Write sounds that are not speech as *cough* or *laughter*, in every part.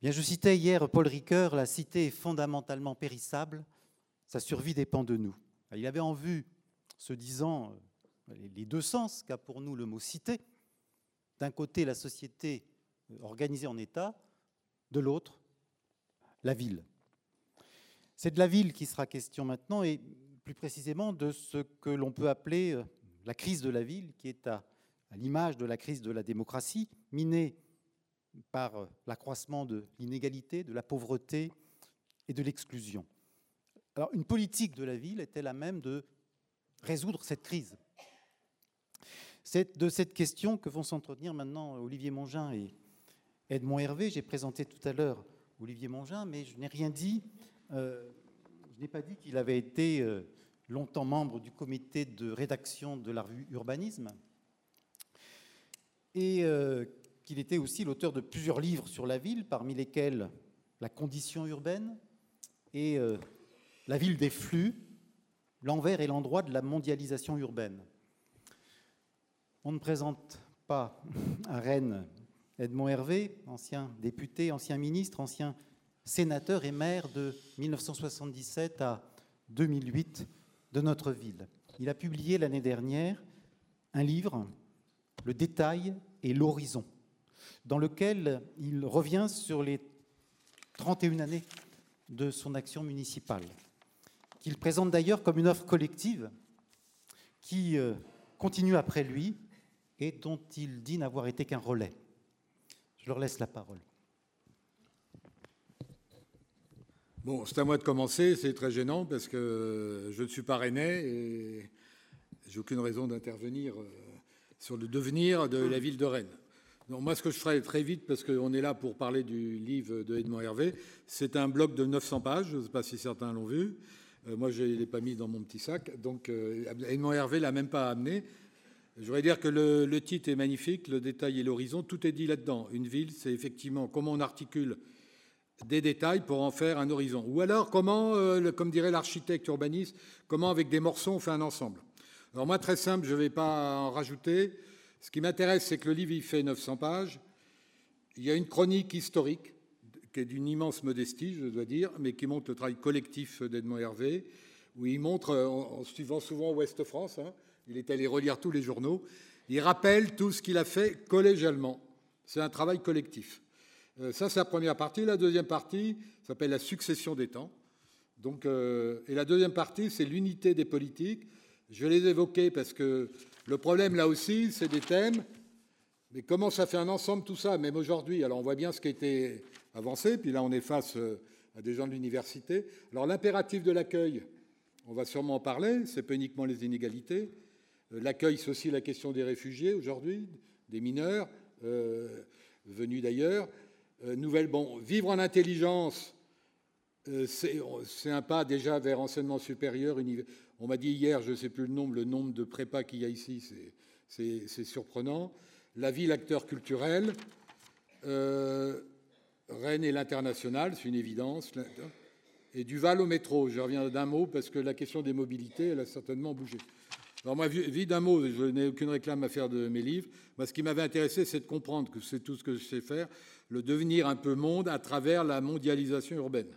Bien, je citais hier Paul Ricoeur, la cité est fondamentalement périssable, sa survie dépend de nous. Il avait en vue, se disant euh, les deux sens qu'a pour nous le mot cité. D'un côté, la société euh, organisée en État, de l'autre, la ville. C'est de la ville qui sera question maintenant, et plus précisément de ce que l'on peut appeler euh, la crise de la ville, qui est à, l'image de la crise de la démocratie, minée par euh, l'accroissement de l'inégalité, de la pauvreté et de l'exclusion. Alors, une politique de la ville est-elle à même de résoudre cette crise C'est de cette question que vont s'entretenir maintenant Olivier Mongin et Edmond Hervé. J'ai présenté tout à l'heure Olivier Mongin, mais je n'ai rien dit euh, je n'ai pas dit qu'il avait été euh, longtemps membre du comité de rédaction de la revue Urbanisme et qu'il était aussi l'auteur de plusieurs livres sur la ville, parmi lesquels La condition urbaine et La ville des flux, l'envers et l'endroit de la mondialisation urbaine. On ne présente pas à Rennes Edmond Hervé, ancien député, ancien ministre, ancien sénateur et maire de 1977 à 2008 de notre ville. Il a publié l'année dernière un livre, Le détail et l'horizon, dans lequel il revient sur les 31 années de son action municipale, qu'il présente d'ailleurs comme une offre collective qui euh, continue après lui et dont il dit n'avoir été qu'un relais. Je leur laisse la parole. Bon, c'est à moi de commencer, c'est très gênant parce que je ne suis pas rennais et j'ai aucune raison d'intervenir euh, sur le devenir de la ville de Rennes. Moi, ce que je ferai très vite, parce qu'on est là pour parler du livre de Edmond Hervé, c'est un bloc de 900 pages, je ne sais pas si certains l'ont vu. Euh, moi, je ne l'ai pas mis dans mon petit sac, donc euh, Edmond Hervé l'a même pas amené. Je voudrais dire que le, le titre est magnifique, le détail et l'horizon, tout est dit là-dedans. Une ville, c'est effectivement comment on articule des détails pour en faire un horizon. Ou alors, comment, euh, comme dirait l'architecte urbaniste, comment avec des morceaux on fait un ensemble. Alors moi, très simple, je ne vais pas en rajouter. Ce qui m'intéresse, c'est que le livre, il fait 900 pages. Il y a une chronique historique qui est d'une immense modestie, je dois dire, mais qui montre le travail collectif d'Edmond Hervé, où il montre, en, suivant souvent Ouest France, hein, il est allé relire tous les journaux, il rappelle tout ce qu'il a fait collégialement. C'est un travail collectif. Euh, ça, c'est la première partie. La deuxième partie s'appelle la succession des temps. Donc, euh, et la deuxième partie, c'est l'unité des politiques. Je les évoquer parce que le problème, là aussi, c'est des thèmes. Mais comment ça fait un ensemble tout ça? Même aujourd'hui, alors on voit bien ce qui a été avancé, puis là on est face euh, à des gens de l'université. Alors l'impératif de l'accueil, on va sûrement en parler, c'est pas uniquement les inégalités. L'accueil, c'est aussi la question des réfugiés aujourd'hui, des mineurs venus d'ailleurs. Euh, nouvelle. Bon, vivre en intelligence, euh, c'est un pas déjà vers enseignement supérieur. On m'a dit hier, je ne sais plus le nombre, le nombre de prépas qu'il y a ici, c'est surprenant. La vie, l'acteur culturel. Euh, Rennes et l'international, c'est une évidence. Et Duval au métro. Je reviens d'un mot parce que la question des mobilités, elle a certainement bougé. Alors moi, vie d'un mot, je n'ai aucune réclame à faire de mes livres. Ce qui m'avait intéressé, c'est de comprendre que c'est tout ce que je sais faire, le devenir un peu monde à travers la mondialisation urbaine.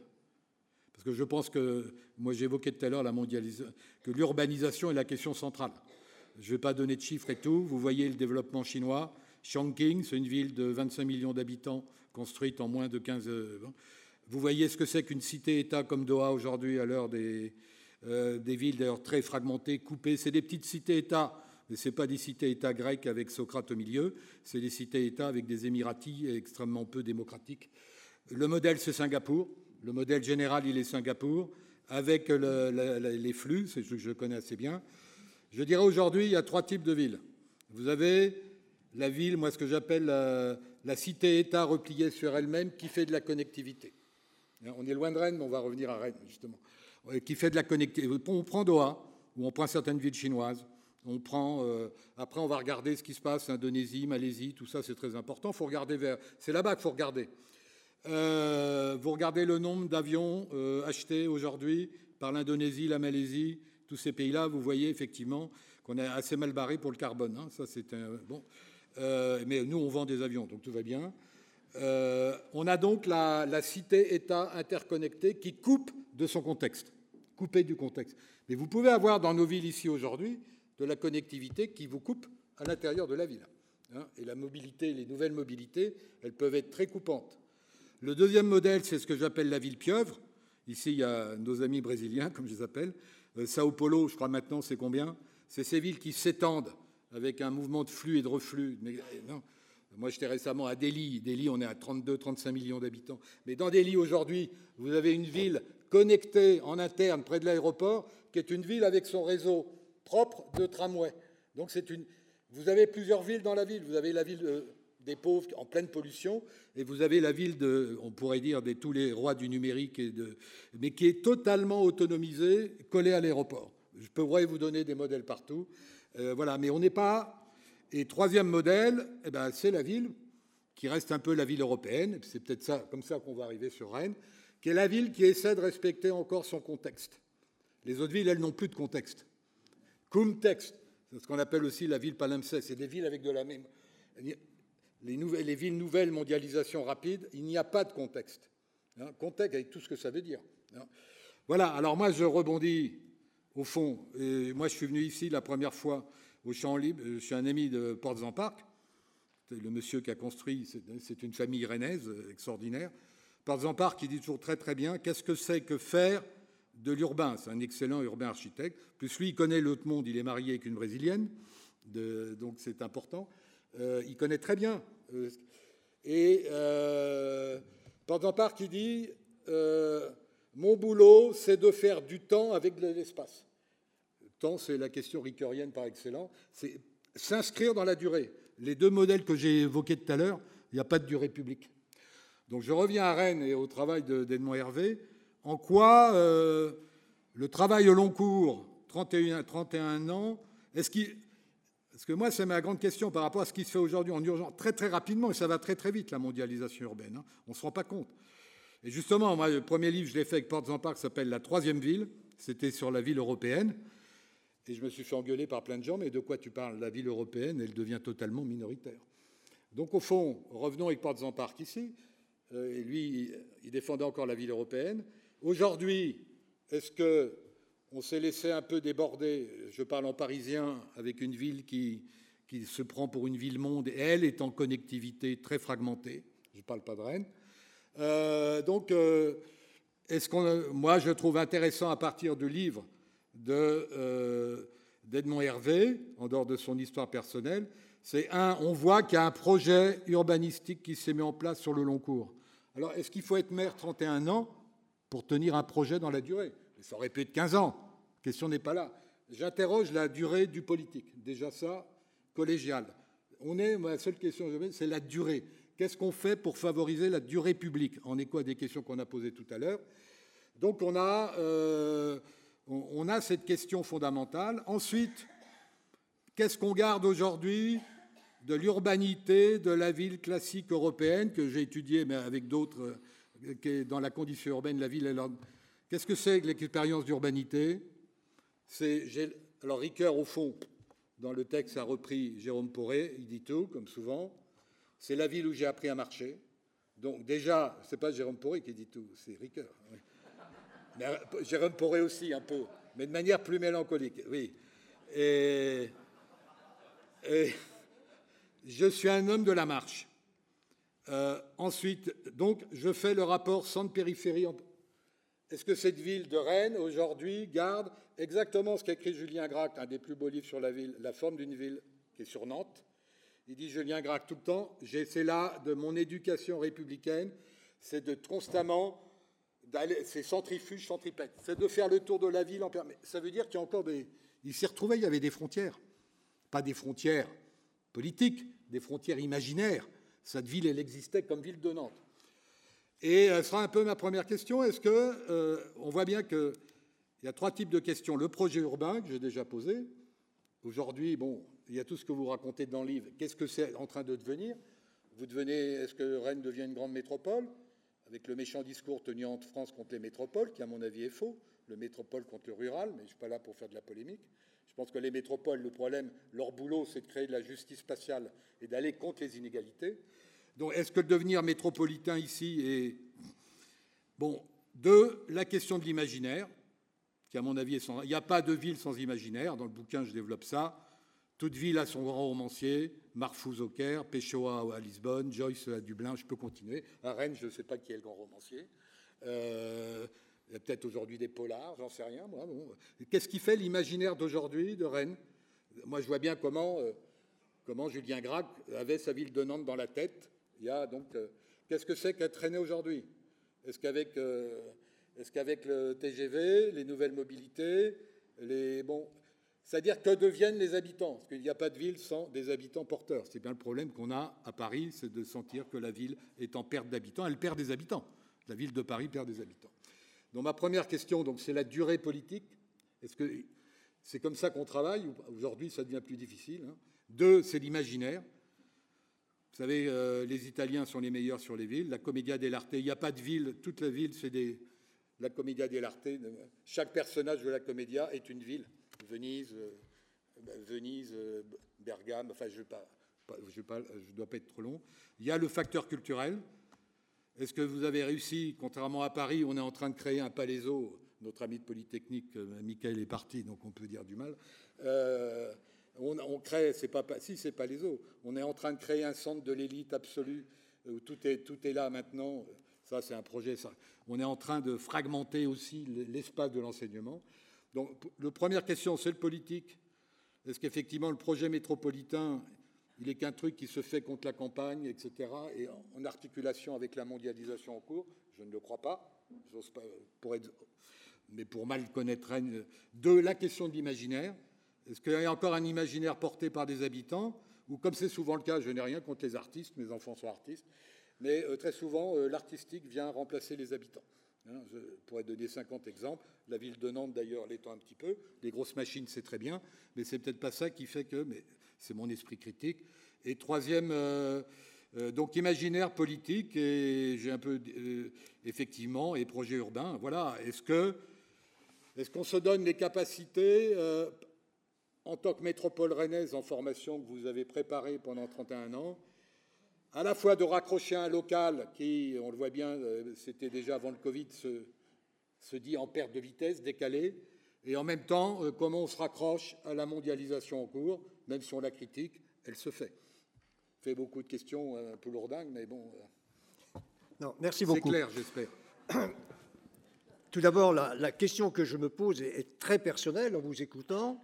Parce que je pense que, moi j'évoquais tout à l'heure la mondialisation, que l'urbanisation est la question centrale. Je ne vais pas donner de chiffres et tout. Vous voyez le développement chinois. Chongqing, c'est une ville de 25 millions d'habitants construite en moins de 15 ans. Vous voyez ce que c'est qu'une cité-État comme Doha aujourd'hui à l'heure des, euh, villes d'ailleurs très fragmentées, coupées. C'est des petites cités-États mais ce pas des cités-États grecques avec Socrate au milieu, c'est des cités-États avec des Émiratis extrêmement peu démocratiques. Le modèle, c'est Singapour. Le modèle général, il est Singapour, avec les flux, c'est ce que je connais assez bien. Je dirais aujourd'hui, il y a trois types de villes. Vous avez la ville, moi, ce que j'appelle la, la cité-État repliée sur elle-même, qui fait de la connectivité. On est loin de Rennes, mais on va revenir à Rennes, justement. Qui fait de la connectivité. On prend Doha, ou on prend certaines villes chinoises. On prend, euh, après, on va regarder ce qui se passe, Indonésie, Malaisie, tout ça, c'est très important. Faut regarder vers, c'est là-bas qu'il faut regarder. Euh, vous regardez le nombre d'avions euh, achetés aujourd'hui par l'Indonésie, la Malaisie, tous ces pays-là, vous voyez effectivement qu'on est assez mal barré pour le carbone. Hein. Ça, c'est bon. mais nous, on vend des avions, donc tout va bien. Euh, on a donc la, la cité-État interconnectée qui coupe de son contexte, coupée du contexte. Mais vous pouvez avoir dans nos villes ici aujourd'hui de la connectivité qui vous coupe à l'intérieur de la ville. Hein. et la mobilité, les nouvelles mobilités, elles peuvent être très coupantes. Le deuxième modèle, c'est ce que j'appelle la ville pieuvre. Ici, il y a nos amis brésiliens, comme je les appelle. Euh, Sao Paulo, je crois maintenant, c'est combien? C'est ces villes qui s'étendent avec un mouvement de flux et de reflux. Mais, non. Moi, j'étais récemment à Delhi. Delhi, on est à 32-35 millions d'habitants. Mais dans Delhi, aujourd'hui, vous avez une ville connectée en interne près de l'aéroport, qui est une ville avec son réseau propre de tramway. Donc, c'est une. Vous avez plusieurs villes dans la ville. Vous avez la ville euh, des pauvres en pleine pollution, et vous avez la ville de, on pourrait dire, des tous les rois du numérique, de, mais qui est totalement autonomisée, collée à l'aéroport. Je pourrais vous donner des modèles partout. Euh, voilà, mais on n'est pas et troisième modèle, eh ben, c'est la ville, qui reste un peu la ville européenne, c'est peut-être ça, comme ça qu'on va arriver sur Rennes, qui est la ville qui essaie de respecter encore son contexte. Les autres villes, elles n'ont plus de contexte. Contexte, c'est ce qu'on appelle aussi la ville palimpseste, c'est des villes avec de la même... Les, villes nouvelles, mondialisation rapide, il n'y a pas de contexte. Hein, contexte avec tout ce que ça veut dire. Hein. Voilà, alors moi je rebondis au fond. Moi je suis venu ici la première fois au Champ Libre. Je suis un ami de Portes-en-Parc. Le monsieur qui a construit, c'est une famille rennaise extraordinaire. Portes-en-Parc, qui dit toujours très très bien qu'est-ce que c'est que faire de l'urbain? C'est un excellent urbain architecte. Plus lui, il connaît l'autre monde. Il est marié avec une brésilienne, donc c'est important. Euh, il connaît très bien. Euh, et euh, Portes-en-Parc, il dit mon boulot, c'est de faire du temps avec de l'espace temps, c'est la question ricoeurienne par excellence, c'est s'inscrire dans la durée. Les deux modèles que j'ai évoqués tout à l'heure, il n'y a pas de durée publique. Donc je reviens à Rennes et au travail d'Edmond Hervé. En quoi euh, le travail au long cours, 31, 31 ans, est-ce qu'il... Parce que moi, c'est ma grande question par rapport à ce qui se fait aujourd'hui en urgence, très très rapidement, et ça va très très vite, la mondialisation urbaine. Hein. On ne se rend pas compte. Et justement, moi, le premier livre, je l'ai fait avec Portes en Parc, s'appelle La troisième ville. C'était sur la ville européenne. Et je me suis fait engueuler par plein de gens, mais de quoi tu parles? La ville européenne, elle devient totalement minoritaire. Donc au fond, revenons avec Portes en Parc ici. Euh, et lui, il défendait encore la ville européenne. Aujourd'hui, est-ce que on s'est laissé un peu déborder Je parle en parisien avec une ville qui, qui se prend pour une ville-monde et elle est en connectivité très fragmentée. Je ne parle pas de Rennes. Euh, donc, euh, moi, je trouve intéressant à partir du livre euh, d'Edmond Hervé, en dehors de son histoire personnelle, c'est un, on voit qu'il y a un projet urbanistique qui s'est mis en place sur le long cours. Alors, est-ce qu'il faut être maire 31 ans pour tenir un projet dans la durée? Ça aurait pu être 15 ans. La question n'est pas là. J'interroge la durée du politique. Déjà ça, collégial. On est, ma seule question, c'est la durée. Qu'est-ce qu'on fait pour favoriser la durée publique? En écho à des questions qu'on a posées tout à l'heure? Donc, on a. Euh, on a cette question fondamentale. Ensuite, qu'est-ce qu'on garde aujourd'hui de l'urbanité de la ville classique européenne que j'ai étudiée, mais avec d'autres, euh, dans la condition urbaine, la ville. Qu'est-ce que c'est que l'expérience d'urbanité? Alors Ricoeur, au fond, dans le texte, a repris Jérôme Poré, il dit tout, comme souvent. C'est la ville où j'ai appris à marcher. Donc déjà, c'est pas Jérôme Poré qui dit tout, c'est Ricoeur. Euh, Jérôme Poré aussi, un peu, mais de manière plus mélancolique, oui. Et, je suis un homme de la marche. Euh, ensuite, donc, je fais le rapport centre-périphérie. Est-ce que cette ville de Rennes, aujourd'hui, garde exactement ce qu'écrit Julien Gracq, un des plus beaux livres sur la ville, La forme d'une ville, qui est sur Nantes Il dit Julien Gracq tout le temps, c'est là de mon éducation républicaine, c'est de constamment c'est centrifuge, centripète. C'est de faire le tour de la ville en permanence. Ça veut dire qu'il y a encore des. Il s'est retrouvé, il y avait des frontières. Pas des frontières politiques, des frontières imaginaires. Cette ville, elle existait comme ville de Nantes. Et ce sera un peu ma première question. Est-ce que euh, on voit bien qu'il y a trois types de questions Le projet urbain que j'ai déjà posé. Aujourd'hui, bon, il y a tout ce que vous racontez dans le livre. Qu'est-ce que c'est en train de devenir? Vous devenez, est-ce que Rennes devient une grande métropole? Avec le méchant discours tenu en France contre les métropoles, qui à mon avis est faux, le métropole contre le rural, mais je ne suis pas là pour faire de la polémique. Je pense que les métropoles, le problème, leur boulot, c'est de créer de la justice spatiale et d'aller contre les inégalités. Donc, est-ce que devenir métropolitain ici est. Bon, deux, la question de l'imaginaire, qui, à mon avis, est sans. Il n'y a pas de ville sans imaginaire. Dans le bouquin, je développe ça. Toute ville a son grand romancier, Marfouz au Caire, Pessoa à Lisbonne, Joyce à Dublin, je peux continuer. À Rennes, je ne sais pas qui est le grand romancier. Euh, il y a peut-être aujourd'hui des polars, j'en sais rien. Qu'est-ce qui fait l'imaginaire d'aujourd'hui de Rennes? Moi, je vois bien comment, euh, comment Julien Gracq avait sa ville de Nantes dans la tête. Il y a donc, euh, qu'est-ce que c'est qu'être Rennais aujourd'hui? Est-ce qu'avec est qu'avec le TGV, les nouvelles mobilités, les bon, c'est-à-dire que deviennent les habitants? Parce qu'il n'y a pas de ville sans des habitants porteurs. C'est bien le problème qu'on a à Paris, c'est de sentir que la ville est en perte d'habitants. Elle perd des habitants. La ville de Paris perd des habitants. Donc ma première question, donc, c'est la durée politique. Est-ce que c'est comme ça qu'on travaille Aujourd'hui, ça devient plus difficile. Hein. Deux, c'est l'imaginaire. Vous savez, euh, les Italiens sont les meilleurs sur les villes. La Commedia dell'arte, il n'y a pas de ville. Toute la ville, c'est. La Commedia dell'arte, chaque personnage de la Commedia est une ville. Venise, euh, Venise euh, Bergame, enfin, je ne je dois pas être trop long. Il y a le facteur culturel. Est-ce que vous avez réussi, contrairement à Paris, on est en train de créer un palaiso, notre ami de Polytechnique, Michael est parti, donc on peut dire du mal. On, crée, c'est pas, si c'est palaiso, on est en train de créer un centre de l'élite absolue, où tout est, tout est là maintenant. Ça, c'est un projet. On est en train de fragmenter aussi l'espace de l'enseignement. Donc, la première question, c'est le politique. Est-ce qu'effectivement le projet métropolitain, il est qu'un truc qui se fait contre la campagne, etc., et en articulation avec la mondialisation en cours? Je ne le crois pas. pas mais pour mal connaître De la question de l'imaginaire. Est-ce qu'il y a encore un imaginaire porté par des habitants Ou comme c'est souvent le cas, je n'ai rien contre les artistes, mes enfants sont artistes, mais euh, très souvent, euh, l'artistique vient remplacer les habitants. Hein, je pourrais donner 50 exemples. La ville de Nantes, d'ailleurs, l'étend un petit peu. Les grosses machines, c'est très bien, mais c'est peut-être pas ça qui fait que. Mais c'est mon esprit critique. Et troisième, euh, donc imaginaire politique et j'ai un peu effectivement et projet urbain. Voilà. Est-ce que est-ce qu'on se donne les capacités en tant que métropole rennaise en formation que vous avez préparée pendant 31 ans à la fois de raccrocher un local qui, on le voit bien, euh, c'était déjà avant le Covid, se, dit en perte de vitesse, décalé, et en même temps, euh, comment on se raccroche à la mondialisation en cours, même si on la critique, elle se fait. Fait beaucoup de questions euh, un peu lourdingues, mais bon. Non, merci beaucoup. C'est clair, j'espère. Tout d'abord, la, la, question que je me pose est très personnelle en vous écoutant.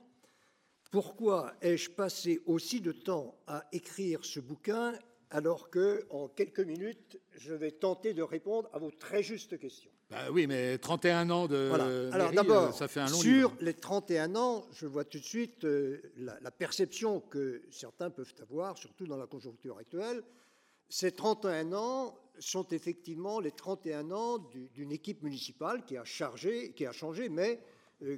Pourquoi ai-je passé aussi de temps à écrire ce bouquin alors que, en quelques minutes, je vais tenter de répondre à vos très justes questions? Bah oui, mais 31 ans de voilà. Alors d'abord, ça fait un long sur les 31 ans, je vois tout de suite euh, la, perception que certains peuvent avoir, surtout dans la conjoncture actuelle. Ces 31 ans sont effectivement les 31 ans d'une équipe municipale qui a chargé, qui a changé, mais euh,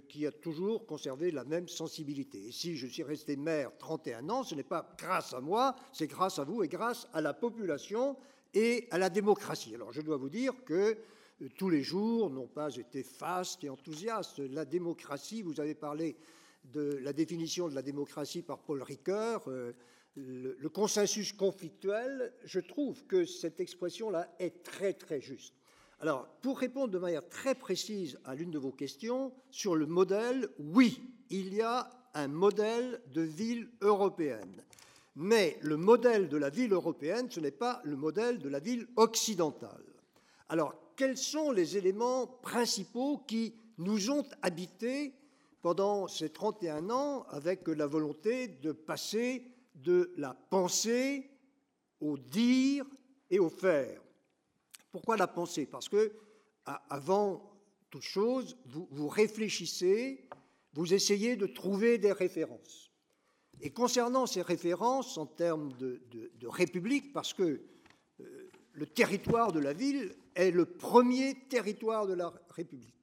qui a toujours conservé la même sensibilité. Et si je suis resté maire 31 ans, ce n'est pas grâce à moi, c'est grâce à vous et grâce à la population et à la démocratie. Alors je dois vous dire que euh, tous les jours n'ont pas été fastes et enthousiastes. La démocratie, vous avez parlé de la définition de la démocratie par Paul Ricoeur, euh, le consensus conflictuel, je trouve que cette expression-là est très très juste. Alors, pour répondre de manière très précise à l'une de vos questions, sur le modèle, oui, il y a un modèle de ville européenne. Mais le modèle de la ville européenne, ce n'est pas le modèle de la ville occidentale. Alors, quels sont les éléments principaux qui nous ont habités pendant ces 31 ans avec la volonté de passer de la pensée au dire et au faire? Pourquoi la pensée? Parce que, avant toute chose, vous, réfléchissez, vous essayez de trouver des références. Et concernant ces références en termes de, république, parce que euh, le territoire de la ville est le premier territoire de la République.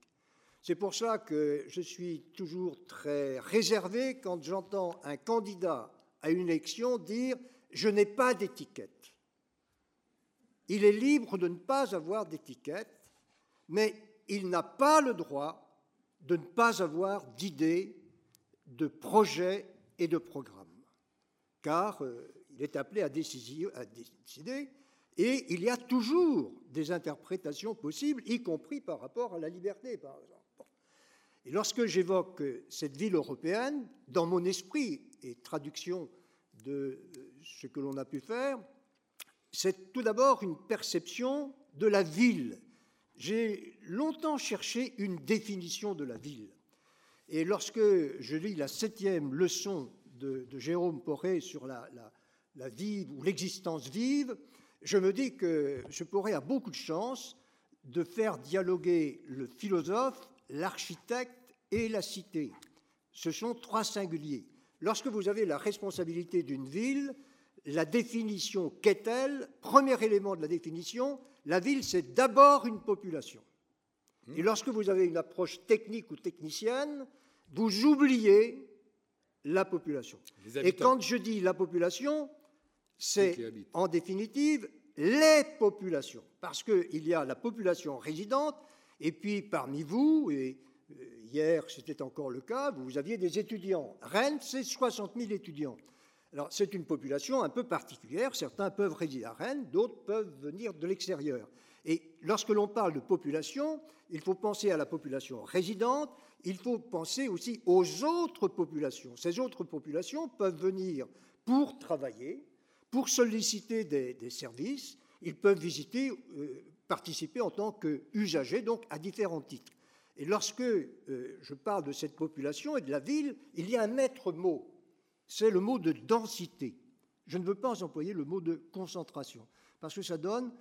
C'est pour ça que je suis toujours très réservé quand j'entends un candidat à une élection dire ⁇ je n'ai pas d'étiquette ⁇ il est libre de ne pas avoir d'étiquette, mais il n'a pas le droit de ne pas avoir d'idées, de projets et de programmes, car euh, il est appelé à décider, Et il y a toujours des interprétations possibles, y compris par rapport à la liberté, par exemple. Et lorsque j'évoque cette ville européenne, dans mon esprit et traduction de ce que l'on a pu faire, c'est tout d'abord une perception de la ville. J'ai longtemps cherché une définition de la ville. Et lorsque je lis la septième leçon de, Jérôme Poré sur la, la, vie ou l'existence vive, je me dis que je pourrais a beaucoup de chance de faire dialoguer le philosophe, l'architecte et la cité. Ce sont trois singuliers. Lorsque vous avez la responsabilité d'une ville, la définition qu'est-elle Premier élément de la définition, la ville, c'est d'abord une population. Et lorsque vous avez une approche technique ou technicienne, vous oubliez la population. Et quand je dis la population, c'est en définitive les populations, parce qu'il y a la population résidente, et puis parmi vous, et euh, hier c'était encore le cas, vous aviez des étudiants. Rennes, c'est 60 000 étudiants. Alors c'est une population un peu particulière, certains peuvent résider à Rennes, d'autres peuvent venir de l'extérieur. Et lorsque l'on parle de population, il faut penser à la population résidente, il faut penser aussi aux autres populations. Ces autres populations peuvent venir pour travailler, pour solliciter des, services, ils peuvent visiter, euh, participer en tant qu'usagers, donc à différents titres. Et lorsque euh, je parle de cette population et de la ville, il y a un maître mot, c'est le mot de densité. Je ne veux pas employer le mot de concentration, parce que ça, donne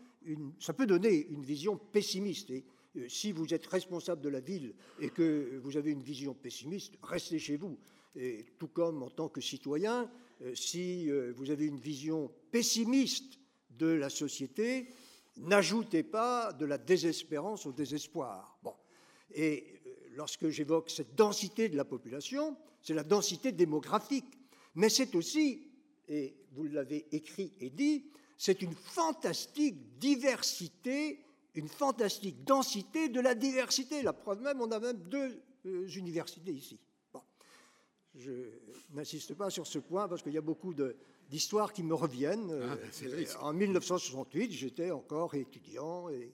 peut donner une vision pessimiste. Et euh, si vous êtes responsable de la ville et que vous avez une vision pessimiste, restez chez vous. Et tout comme en tant que citoyen, euh, si euh, vous avez une vision pessimiste de la société, n'ajoutez pas de la désespérance au désespoir. Bon. Et lorsque j'évoque cette densité de la population, c'est la densité démographique. Mais c'est aussi, et vous l'avez écrit et dit, c'est une fantastique diversité une fantastique densité de la diversité. La preuve même, on a même deux euh, universités ici. Bon. Je n'insiste pas sur ce point parce qu'il y a beaucoup d'histoires qui me reviennent. Ah, ben, en 1968, j'étais encore étudiant et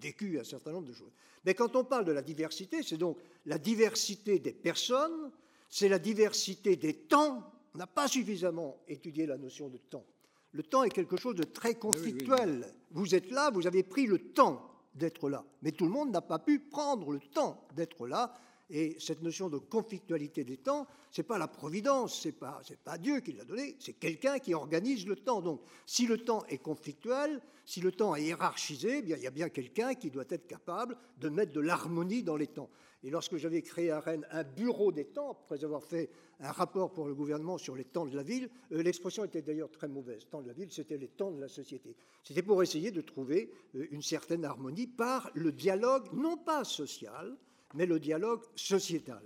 vécu un certain nombre de choses. Mais quand on parle de la diversité, c'est donc la diversité des personnes, c'est la diversité des temps. On n'a pas suffisamment étudié la notion de temps. Le temps est quelque chose de très conflictuel. Vous êtes là, vous avez pris le temps d'être là, mais tout le monde n'a pas pu prendre le temps d'être là. Et cette notion de conflictualité des temps, ce n'est pas la providence, ce n'est pas, pas Dieu qui l'a donné, c'est quelqu'un qui organise le temps. Donc, si le temps est conflictuel, si le temps est hiérarchisé, eh bien, il y a bien quelqu'un qui doit être capable de mettre de l'harmonie dans les temps. Et lorsque j'avais créé à Rennes un bureau des temps, après avoir fait un rapport pour le gouvernement sur les temps de la ville, euh, l'expression était d'ailleurs très mauvaise. Temps de la ville, c'était les temps de la société. C'était pour essayer de trouver euh, une certaine harmonie par le dialogue, non pas social, mais le dialogue sociétal.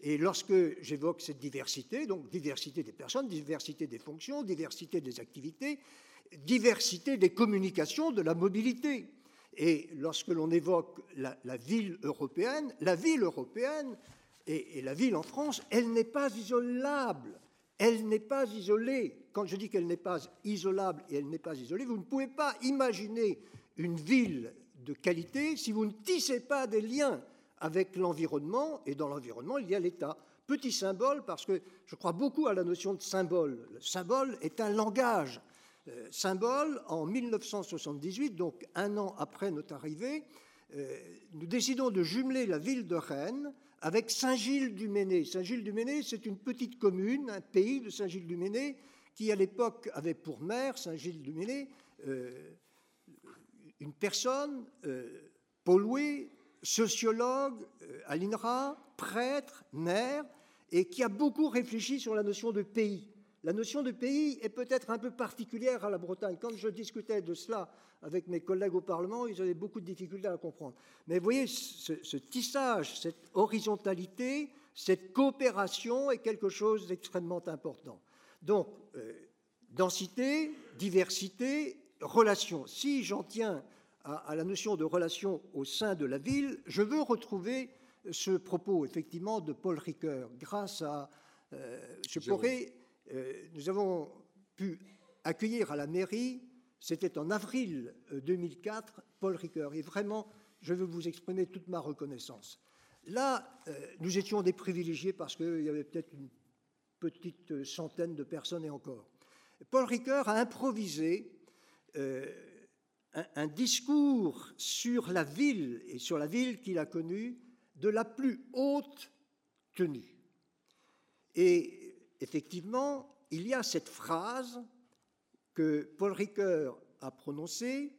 Et lorsque j'évoque cette diversité, donc diversité des personnes, diversité des fonctions, diversité des activités, diversité des communications, de la mobilité, et lorsque l'on évoque la, ville européenne, la ville européenne et, la ville en France, elle n'est pas isolable. Elle n'est pas isolée. Quand je dis qu'elle n'est pas isolable et elle n'est pas isolée, vous ne pouvez pas imaginer une ville de qualité si vous ne tissez pas des liens avec l'environnement, et dans l'environnement, il y a l'État. Petit symbole, parce que je crois beaucoup à la notion de symbole. Le symbole est un langage. Euh, symbole, en 1978, donc un an après notre arrivée, euh, nous décidons de jumeler la ville de Rennes avec Saint-Gilles-du-Méné. Saint-Gilles-du-Méné, c'est une petite commune, un pays de Saint-Gilles-du-Méné, qui à l'époque avait pour maire, Saint-Gilles-du-Méné, euh, une personne, Paul sociologue à l'INRA, prêtre, maire, et qui a beaucoup réfléchi sur la notion de pays. La notion de pays est peut-être un peu particulière à la Bretagne. Quand je discutais de cela avec mes collègues au Parlement, ils avaient beaucoup de difficultés à comprendre. Mais vous voyez, ce, tissage, cette horizontalité, cette coopération est quelque chose d'extrêmement important. Donc, euh, densité, diversité, relation. Si j'en tiens à, la notion de relation au sein de la ville, je veux retrouver ce propos, effectivement, de Paul Ricoeur. Grâce à. Euh, je pourrais nous avons pu accueillir à la mairie C'était en avril 2004, Paul Ricoeur. Et vraiment, je veux vous exprimer toute ma reconnaissance. Là, nous étions des privilégiés parce qu'il y avait peut-être une petite centaine de personnes et encore. Paul Ricoeur a improvisé un, discours sur la ville et sur la ville qu'il a connue de la plus haute tenue. Et effectivement, il y a cette phrase que Paul Ricoeur a prononcée,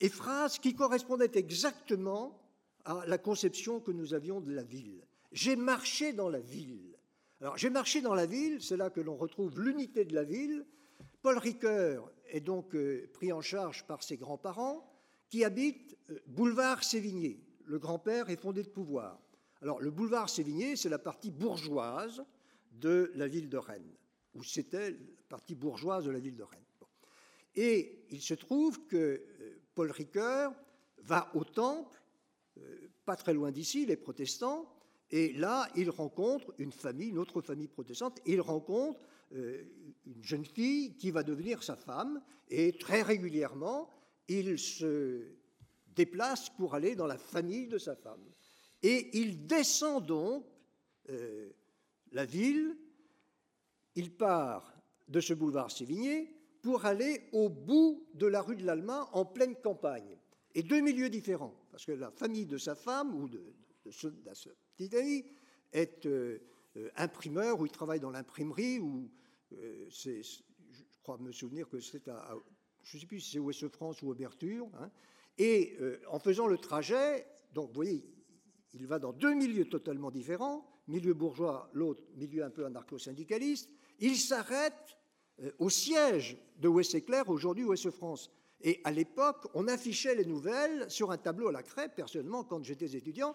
et phrase qui correspondait exactement à la conception que nous avions de la ville. J'ai marché dans la ville. Alors, j'ai marché dans la ville, c'est là que l'on retrouve l'unité de la ville. Paul Ricoeur est donc euh, pris en charge par ses grands-parents qui habitent euh, boulevard Sévigné. Le grand-père est fondé de pouvoir. Alors, le boulevard Sévigné, c'est la partie bourgeoise de la ville de Rennes, ou c'était la partie bourgeoise de la ville de Rennes. Et il se trouve que euh, Paul Ricoeur va au temple, pas très loin d'ici, les protestants, et là, il rencontre une famille, une autre famille protestante, il rencontre euh, une jeune fille qui va devenir sa femme, et très régulièrement, il se déplace pour aller dans la famille de sa femme. Et il descend donc euh, la ville, il part de ce boulevard Sévigné pour aller au bout de la rue de l'Allemagne en pleine campagne. Et deux milieux différents, parce que la famille de sa femme ou de, de, ce, petit ami est euh, euh, imprimeur, ou il travaille dans l'imprimerie, ou euh, je crois me souvenir que c'est à, je ne sais plus si c'est Ouest France ou Ouverture, hein. et en faisant le trajet, donc vous voyez, il va dans deux milieux totalement différents, milieu bourgeois, l'autre milieu un peu anarcho-syndicaliste, il s'arrête au siège de Ouest Éclair, aujourd'hui Ouest France. Et à l'époque, on affichait les nouvelles sur un tableau à la craie. Personnellement, quand j'étais étudiant,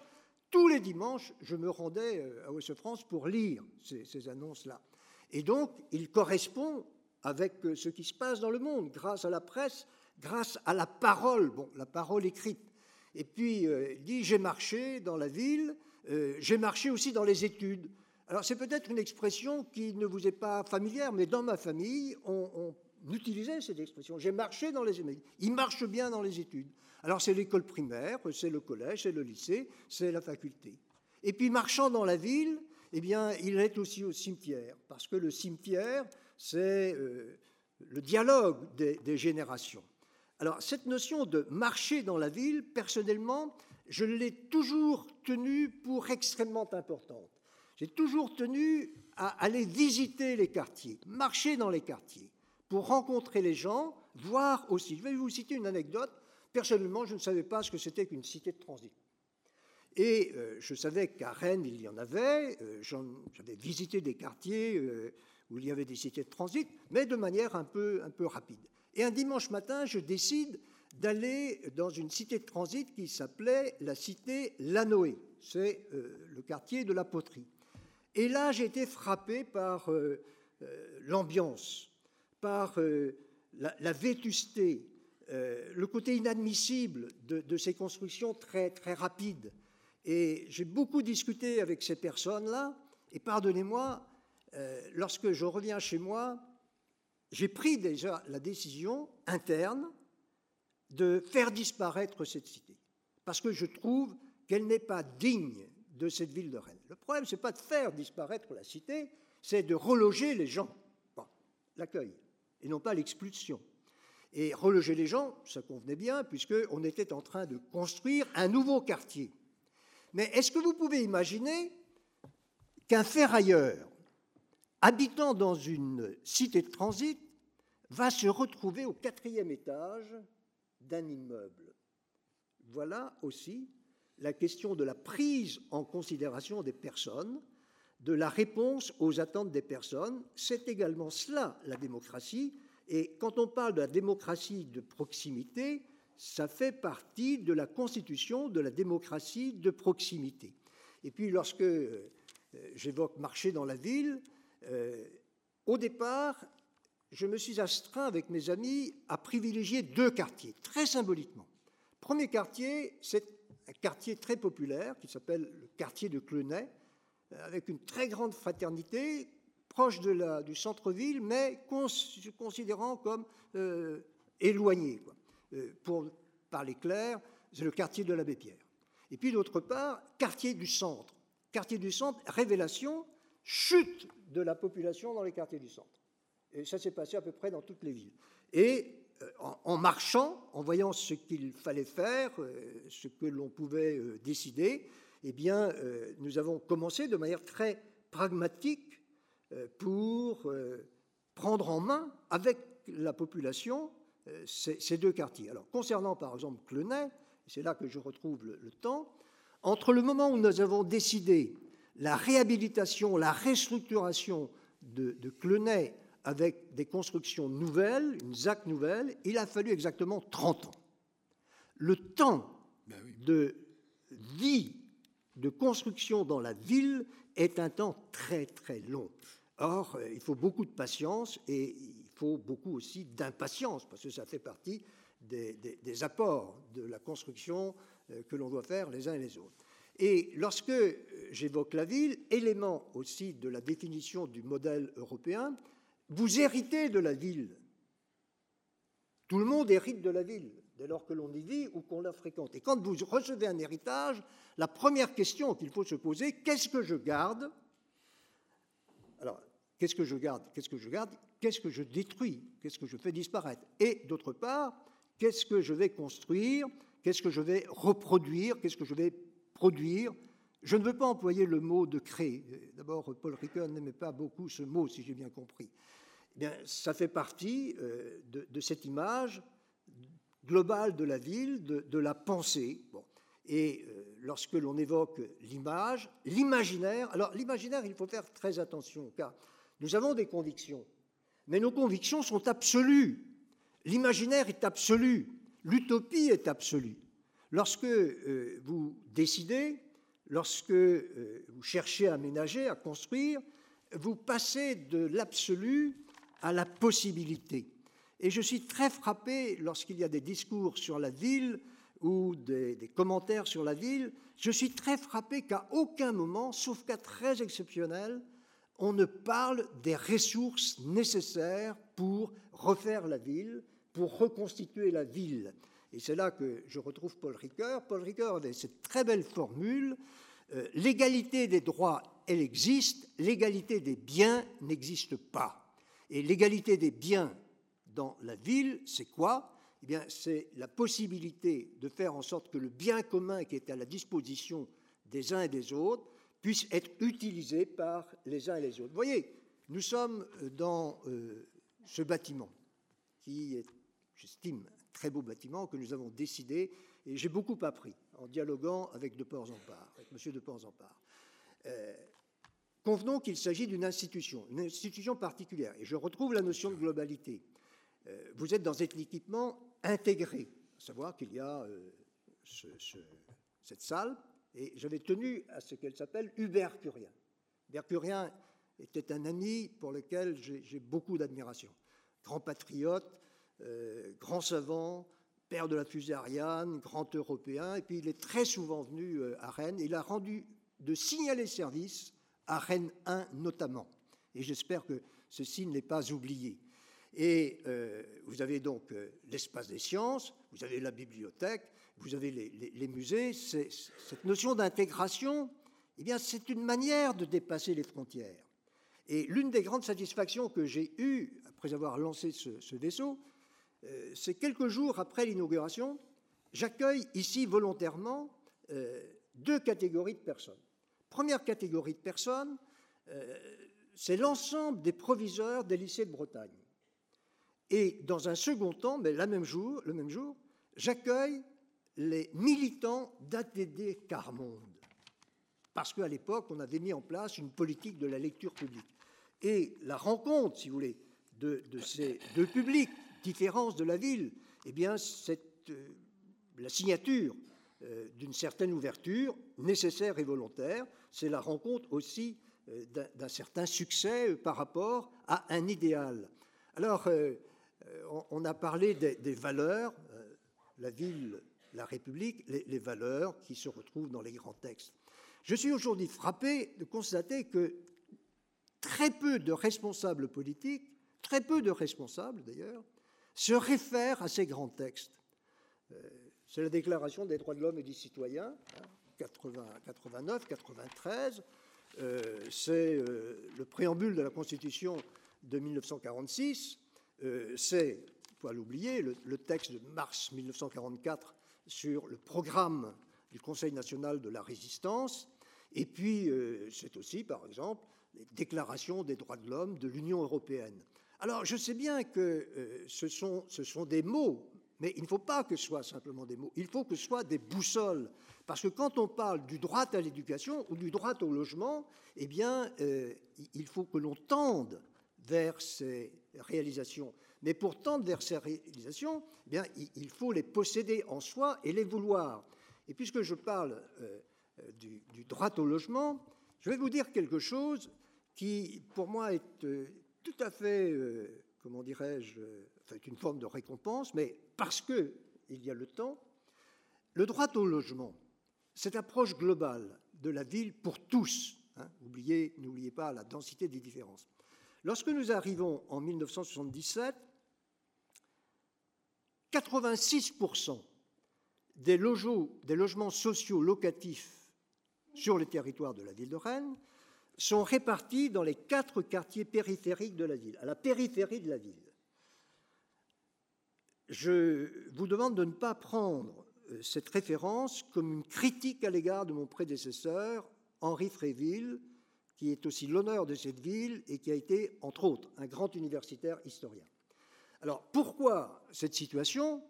tous les dimanches, je me rendais euh, à Ouest-France pour lire ces, annonces-là. Et donc, il correspond avec euh, ce qui se passe dans le monde, grâce à la presse, grâce à la parole, bon, la parole écrite. Et puis, euh, il dit, j'ai marché dans la ville, j'ai marché aussi dans les études. Alors, c'est peut-être une expression qui ne vous est pas familière, mais dans ma famille, on, on utilisait cette expression. J'ai marché dans les études. Il marche bien dans les études. Alors c'est l'école primaire, c'est le collège, c'est le lycée, c'est la faculté. Et puis marchant dans la ville, eh bien, il est aussi au cimetière, parce que le cimetière, c'est euh, le dialogue des, des, générations. Alors cette notion de marcher dans la ville, personnellement, je l'ai toujours tenue pour extrêmement importante. J'ai toujours tenu à aller visiter les quartiers, marcher dans les quartiers, pour rencontrer les gens, voir aussi. Je vais vous citer une anecdote Personnellement, je ne savais pas ce que c'était qu'une cité de transit. Et euh, je savais qu'à Rennes, il y en avait. Euh, j'avais visité des quartiers euh, où il y avait des cités de transit, mais de manière un peu, un peu rapide. Et un dimanche matin, je décide d'aller dans une cité de transit qui s'appelait la cité Lanoé. C'est le quartier de la poterie. Et là, j'ai été frappé par l'ambiance, par la, vétusté, euh, le côté inadmissible de, ces constructions très, très rapides. Et j'ai beaucoup discuté avec ces personnes-là, et pardonnez-moi, euh, lorsque je reviens chez moi, j'ai pris déjà la décision interne de faire disparaître cette cité, parce que je trouve qu'elle n'est pas digne de cette ville de Rennes. Le problème, ce n'est pas de faire disparaître la cité, c'est de reloger les gens, l'accueil, et non pas l'expulsion. Et reloger les gens, ça convenait bien, puisqu'on était en train de construire un nouveau quartier. Mais est-ce que vous pouvez imaginer qu'un ferrailleur, habitant dans une cité de transit, va se retrouver au quatrième étage d'un immeuble Voilà aussi la question de la prise en considération des personnes, de la réponse aux attentes des personnes. C'est également cela, la démocratie, et quand on parle de la démocratie de proximité, ça fait partie de la constitution de la démocratie de proximité. Et puis lorsque euh, j'évoque marcher dans la ville, euh, au départ, je me suis astreint avec mes amis à privilégier deux quartiers, très symboliquement. Premier quartier, c'est un quartier très populaire qui s'appelle le quartier de Clenay, avec une très grande fraternité proche du centre-ville, mais considérant comme euh, éloigné. pour parler clair, c'est le quartier de l'abbé Pierre. Et puis d'autre part, quartier du centre. Quartier du centre, révélation, chute de la population dans les quartiers du centre. Et ça s'est passé à peu près dans toutes les villes. Et euh, en, marchant, en voyant ce qu'il fallait faire, euh, ce que l'on pouvait euh, décider, eh bien, nous avons commencé de manière très pragmatique pour prendre en main avec la population ces, deux quartiers. Alors, concernant par exemple Clenay, c'est là que je retrouve le, temps, entre le moment où nous avons décidé la réhabilitation, la restructuration de, de avec des constructions nouvelles, une ZAC nouvelle, il a fallu exactement 30 ans. Le temps ben de vie de construction dans la ville est un temps très très long. Or, euh, il faut beaucoup de patience et il faut beaucoup aussi d'impatience, parce que ça fait partie des, des apports de la construction euh, que l'on doit faire les uns et les autres. Et lorsque euh, j'évoque la ville, élément aussi de la définition du modèle européen, vous héritez de la ville. Tout le monde hérite de la ville, dès lors que l'on y vit ou qu'on la fréquente. Et quand vous recevez un héritage, la première question qu'il faut se poser, qu'est-ce que je garde? Alors, qu'est-ce que je garde? Qu'est-ce que je garde? Qu'est-ce que je détruis? Qu'est-ce que je fais disparaître? Et d'autre part, qu'est-ce que je vais construire? Qu'est-ce que je vais reproduire? Qu'est-ce que je vais produire? Je ne veux pas employer le mot de créer. D'abord, Paul Ricoeur n'aimait pas beaucoup ce mot, si j'ai bien compris. Eh bien, ça fait partie euh, de, cette image globale de la ville, de, la pensée. Et euh, lorsque l'on évoque l'image, l'imaginaire, alors l'imaginaire, il faut faire très attention, car nous avons des convictions, mais nos convictions sont absolues. L'imaginaire est absolu, l'utopie est absolue. Lorsque euh, vous décidez, lorsque vous cherchez à aménager, à construire, vous passez de l'absolu à la possibilité. Et je suis très frappé lorsqu'il y a des discours sur la ville ou des, commentaires sur la ville, je suis très frappé qu'à aucun moment, sauf cas très exceptionnel, on ne parle des ressources nécessaires pour refaire la ville, pour reconstituer la ville. Et c'est là que je retrouve Paul Ricoeur. Paul Ricoeur avait cette très belle formule euh, l'égalité des droits, elle existe, l'égalité des biens n'existe pas. Et l'égalité des biens dans la ville, c'est quoi? Eh bien, c'est la possibilité de faire en sorte que le bien commun qui est à la disposition des uns et des autres puisse être utilisé par les uns et les autres. Vous voyez, nous sommes dans euh, ce bâtiment qui est, j'estime, très beau bâtiment que nous avons décidé, et j'ai beaucoup appris en dialoguant avec De Port-en-Part, avec M. De Port-en-Part. Euh, Convenons qu'il s'agit d'une institution, une institution particulière, et je retrouve la notion de globalité. Euh, vous êtes dans cet équipement intégré, à savoir qu'il y a euh, cette salle, et j'avais tenu à ce qu'elle s'appelle Hubert Curien. Hubert Curien était un ami pour lequel j'ai beaucoup d'admiration. Grand patriote, euh, grand savant, père de la fusée Ariane, grand européen, et puis il est très souvent venu à Rennes. Il a rendu de signaler service à Rennes 1 notamment. Et j'espère que ceci n'est pas oublié. Et euh, vous avez donc euh, l'espace des sciences, vous avez la bibliothèque, vous avez les, musées. Cette notion d'intégration, eh bien, c'est une manière de dépasser les frontières. Et l'une des grandes satisfactions que j'ai eues après avoir lancé ce, vaisseau, euh, c'est quelques jours après l'inauguration, j'accueille ici volontairement deux catégories de personnes. Première catégorie de personnes, euh, c'est l'ensemble des proviseurs des lycées de Bretagne. Et dans un second temps, mais la même jour, le même jour, j'accueille les militants d'ATD Carmonde. Parce qu'à l'époque, on avait mis en place une politique de la lecture publique. Et la rencontre, si vous voulez, de, ces deux publics, différences de la ville, eh bien, euh, la signature euh, d'une certaine ouverture, nécessaire et volontaire. C'est la rencontre aussi euh, d'un certain succès par rapport à un idéal. Alors, on a parlé des, valeurs, la ville, la République, les, valeurs qui se retrouvent dans les grands textes. Je suis aujourd'hui frappé de constater que très peu de responsables politiques, très peu de responsables d'ailleurs, se réfère à ces grands textes. Euh, c'est la Déclaration des droits de l'homme et du citoyen, 89, 93. Euh, c'est euh, le préambule de la Constitution de 1946. c'est, il faut l'oublier, le, le, texte de mars 1944 sur le programme du Conseil national de la résistance. Et puis, c'est aussi, par exemple, les déclarations des droits de l'homme de l'Union européenne. Alors, je sais bien que euh, ce, sont, des mots, mais il ne faut pas que ce soit simplement des mots, il faut que ce soit des boussoles. Parce que quand on parle du droit à l'éducation ou du droit au logement, eh bien, euh, il faut que l'on tende vers ces réalisations. Mais pour tendre vers ces réalisations, eh bien, il faut les posséder en soi et les vouloir. Et puisque je parle euh, du, droit au logement, je vais vous dire quelque chose qui, pour moi, est tout à fait, euh, comment dirais-je, enfin, une forme de récompense, mais parce qu'il y a le temps, le droit au logement, cette approche globale de la ville pour tous, hein, n'oubliez pas la densité des différences. Lorsque nous arrivons en 1977, 86% des, des logements sociaux locatifs sur le territoire de la ville de Rennes sont répartis dans les quatre quartiers périphériques de la ville, à la périphérie de la ville. Je vous demande de ne pas prendre euh, cette référence comme une critique à l'égard de mon prédécesseur, Henri Fréville, qui est aussi l'honneur de cette ville et qui a été, entre autres, un grand universitaire historien. Alors, pourquoi cette situation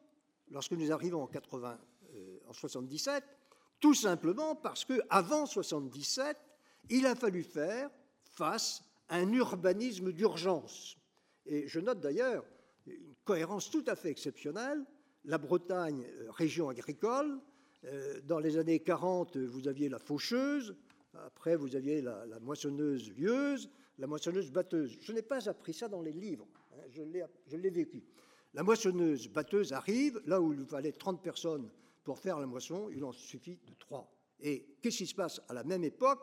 lorsque nous arrivons en, 80, euh, 77 Tout simplement parce que avant 77, il a fallu faire face à un urbanisme d'urgence. Et je note d'ailleurs une cohérence tout à fait exceptionnelle. La Bretagne, euh, région agricole, euh, dans les années 40, vous aviez la faucheuse, après vous aviez la, moissonneuse lieuse, la moissonneuse batteuse. Je n'ai pas appris ça dans les livres, hein, je l'ai vécu. La moissonneuse batteuse arrive, là où il fallait 30 personnes pour faire la moisson, il en suffit de 3. Et qu'est-ce qui se passe à la même époque?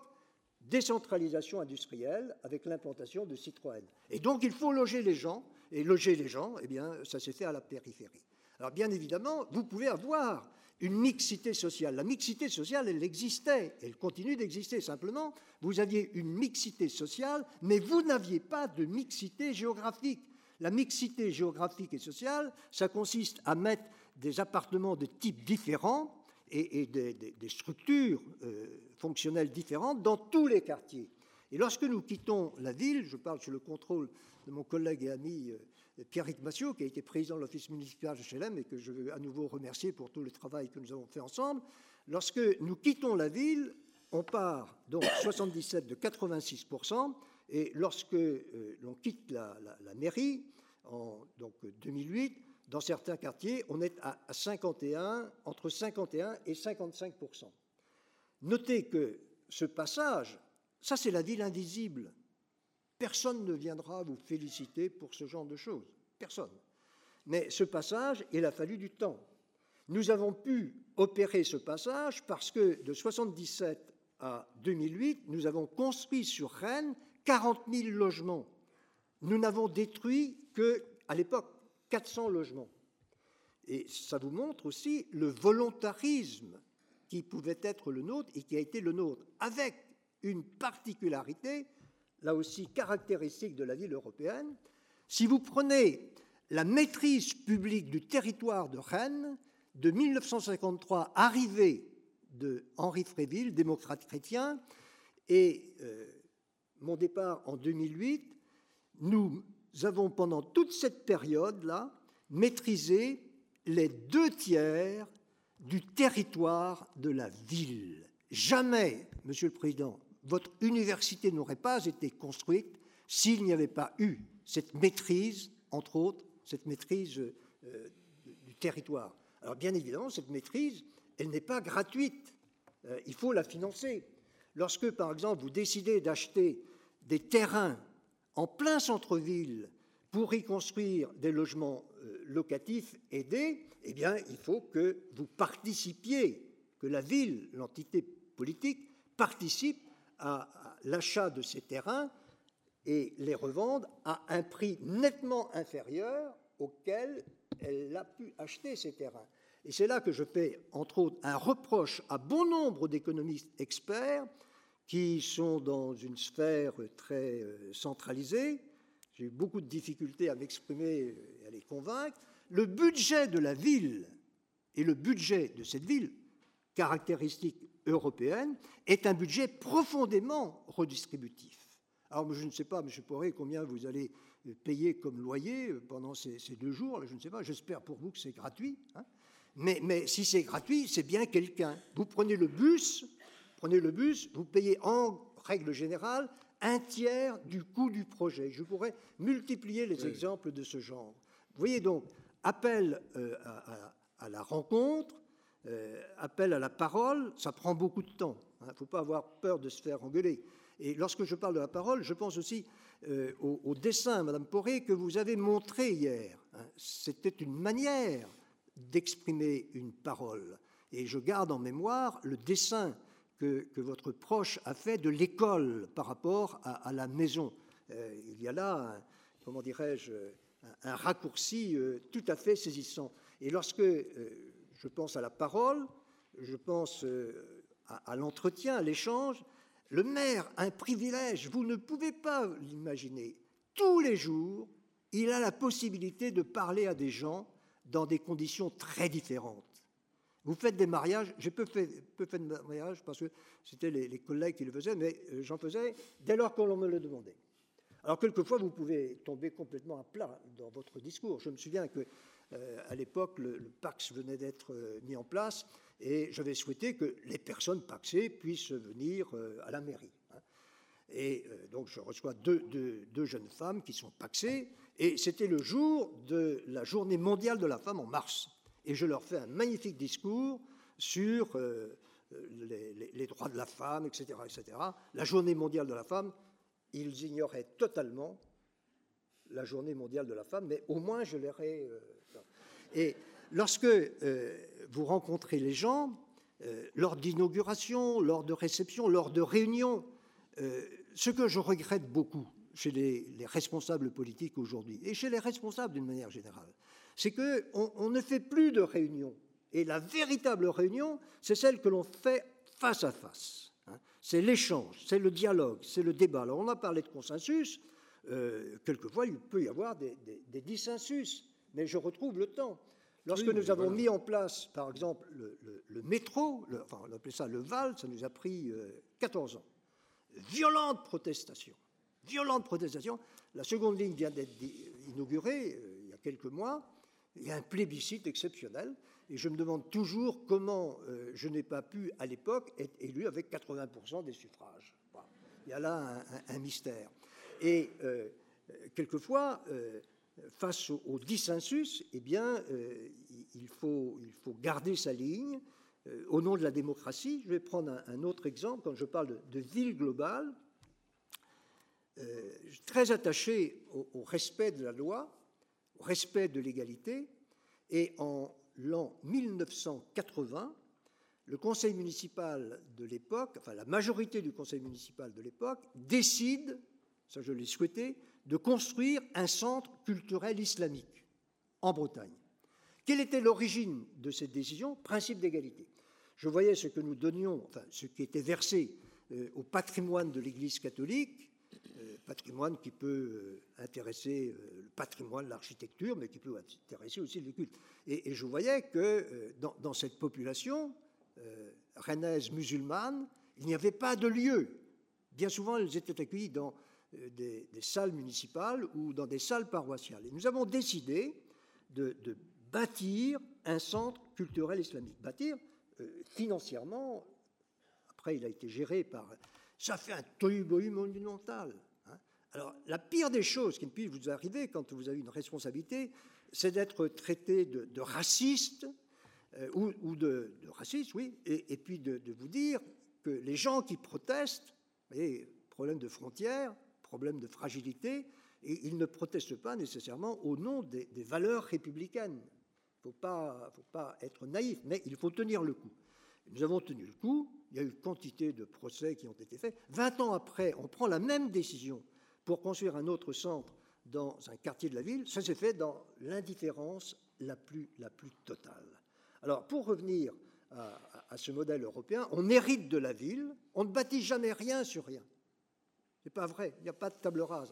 Décentralisation industrielle avec l'implantation de Citroën. Et donc il faut loger les gens, et loger les gens, eh bien, ça s'est fait à la périphérie. Alors bien évidemment, vous pouvez avoir une mixité sociale. La mixité sociale, elle existait, elle continue d'exister. Simplement, vous aviez une mixité sociale, mais vous n'aviez pas de mixité géographique. La mixité géographique et sociale, ça consiste à mettre des appartements de types différents et, des, structures euh, fonctionnelles différentes dans tous les quartiers. Et lorsque nous quittons la ville, je parle sous le contrôle de mon collègue et ami euh, Pierrick Massiot, qui a été président de l'office municipal de HLM et que je veux à nouveau remercier pour tout le travail que nous avons fait ensemble, lorsque nous quittons la ville, on part donc 77 de 86%, et lorsque euh, l'on quitte la, mairie, en donc 2008, dans certains quartiers, on est à 51, entre 51 et 55% Notez que ce passage, ça c'est la ville invisible. Personne ne viendra vous féliciter pour ce genre de choses. Personne. Mais ce passage, il a fallu du temps. Nous avons pu opérer ce passage parce que de 77 à 2008, nous avons construit sur Rennes 40 000 logements. Nous n'avons détruit que, à l'époque, 400 logements. Et ça vous montre aussi le volontarisme qui pouvait être le nôtre et qui a été le nôtre, avec une particularité, là aussi caractéristique de la ville européenne. Si vous prenez la maîtrise publique du territoire de Rennes, de 1953, arrivée de Henri Fréville, démocrate chrétien, et euh, mon départ en 2008, nous avons pendant toute cette période-là maîtrisé les deux tiers du territoire de la ville. Jamais, Monsieur le Président, votre université n'aurait pas été construite s'il n'y avait pas eu cette maîtrise, entre autres, cette maîtrise euh, du territoire. Alors bien évidemment, cette maîtrise, elle n'est pas gratuite. Euh, il faut la financer. Lorsque, par exemple, vous décidez d'acheter des terrains en plein centre-ville pour y construire des logements euh, locatifs aidés, eh bien, il faut que vous participiez, que la ville, l'entité politique, participe à, l'achat de ces terrains et les revende à un prix nettement inférieur auxquels elle a pu acheter ces terrains. Et c'est là que je fais, entre autres, un reproche à bon nombre d'économistes experts qui sont dans une sphère très euh, centralisée. J'ai eu beaucoup de difficultés à m'exprimer et à les convaincre. Le budget de la ville et le budget de cette ville, caractéristique européenne, est un budget profondément redistributif. Alors, je ne sais pas, M. Poré, combien vous allez payer comme loyer pendant ces, deux jours. Je ne sais pas, j'espère pour vous que c'est gratuit. Hein. mais, mais, si c'est gratuit, c'est bien quelqu'un. Vous prenez le bus, prenez le bus, vous payez en règle générale un tiers du coût du projet. Je pourrais multiplier les exemples de ce genre. Vous voyez donc, appel euh, à, la rencontre, euh, appel à la parole, ça prend beaucoup de temps. Il hein. ne faut pas avoir peur de se faire engueuler. Et lorsque je parle de la parole, je pense aussi euh, au, dessin, Madame Poré, que vous avez montré hier. Hein. C'était une manière d'exprimer une parole. Et je garde en mémoire le dessin que, votre proche a fait de l'école par rapport à, la maison. Euh, il y a là, comment dirais-je, un, raccourci euh, tout à fait saisissant. Et lorsque je pense à la parole, je pense à l'entretien, à l'échange, le maire a un privilège, vous ne pouvez pas l'imaginer. Tous les jours, il a la possibilité de parler à des gens dans des conditions très différentes. Vous faites des mariages, j'ai peu fait, peu de mariages parce que c'était les, collègues qui le faisaient, mais euh, j'en faisais dès lors qu'on me le demandait. Alors quelquefois, vous pouvez tomber complètement à plat dans votre discours. Je me souviens que euh, à l'époque, le, Pax venait d'être euh, mis en place et j'avais souhaité que les personnes paxées puissent venir à la mairie. Hein. Et donc je reçois deux, jeunes femmes qui sont paxées, et c'était le jour de la journée mondiale de la femme en mars. Et je leur fais un magnifique discours sur les, les, droits de la femme, etc., etc. La journée mondiale de la femme, ils ignoraient totalement la journée mondiale de la femme, mais au moins je leur ai et lorsque euh, vous rencontrez les gens, euh, lors d'inauguration, lors de réception, lors de réunions, euh, ce que je regrette beaucoup chez les, responsables politiques aujourd'hui, et chez les responsables d'une manière générale, c'est qu'on on ne fait plus de réunions. Et la véritable réunion, c'est celle que l'on fait face à face. Hein. C'est l'échange, c'est le dialogue, c'est le débat. Alors on a parlé de consensus, quelquefois il peut y avoir des, des dissensus mais je retrouve le temps. Lorsque nous avons mis en place, par exemple, le, métro, enfin, on appelait ça le VAL, ça nous a pris 14 euh, ans. Violente protestation. Violente protestation. La seconde ligne vient d'être inaugurée euh, il y a quelques mois. Il y a un plébiscite exceptionnel. Et je me demande toujours comment euh, je n'ai pas pu, à l'époque, être élu avec 80% des suffrages. Il y a là un, mystère. Et quelquefois, face au, dissensus, eh bien, euh, il, faut, garder sa ligne euh, au nom de la démocratie. Je vais prendre un, autre exemple. Quand je parle de, ville globale, euh, très attaché au, respect de la loi, respect de l'égalité. Et en l'an 1980, le conseil municipal de l'époque, enfin la majorité du conseil municipal de l'époque, décide, ça je l'ai souhaité, de construire un centre culturel islamique en Bretagne. Quelle était l'origine de cette décision? Principe d'égalité. Je voyais ce que nous donnions, enfin ce qui était versé euh, au patrimoine de l'Église catholique, patrimoine qui peut euh, intéresser le patrimoine, l'architecture, mais qui peut intéresser aussi le culte. Et, je voyais que dans, dans, cette population rennaise musulmane, il n'y avait pas de lieu. Bien souvent, elles étaient accueillies dans euh, des, salles municipales ou dans des salles paroissiales. Et nous avons décidé de, bâtir un centre culturel islamique. Bâtir euh, financièrement, après il a été géré par... Ça fait un tohu monumental. Alors la pire des choses qui ne puisse vous arriver quand vous avez une responsabilité, c'est d'être traité de, raciste, euh, ou, de, raciste, oui, et, puis de, vous dire que les gens qui protestent, vous voyez, problème de frontières, problème de fragilité, et ils ne protestent pas nécessairement au nom des, valeurs républicaines. Il ne faut faut pas être naïf, mais il faut tenir le coup. Nous avons tenu le coup, il y a eu quantité de procès qui ont été faits. Vingt ans après, on prend la même décision pour construire un autre centre dans un quartier de la ville, ça s'est fait dans l'indifférence la plus, la plus totale. Alors, pour revenir à, ce modèle européen, on hérite de la ville, on ne bâtit jamais rien sur rien. C'est pas vrai, il n'y a pas de table rase.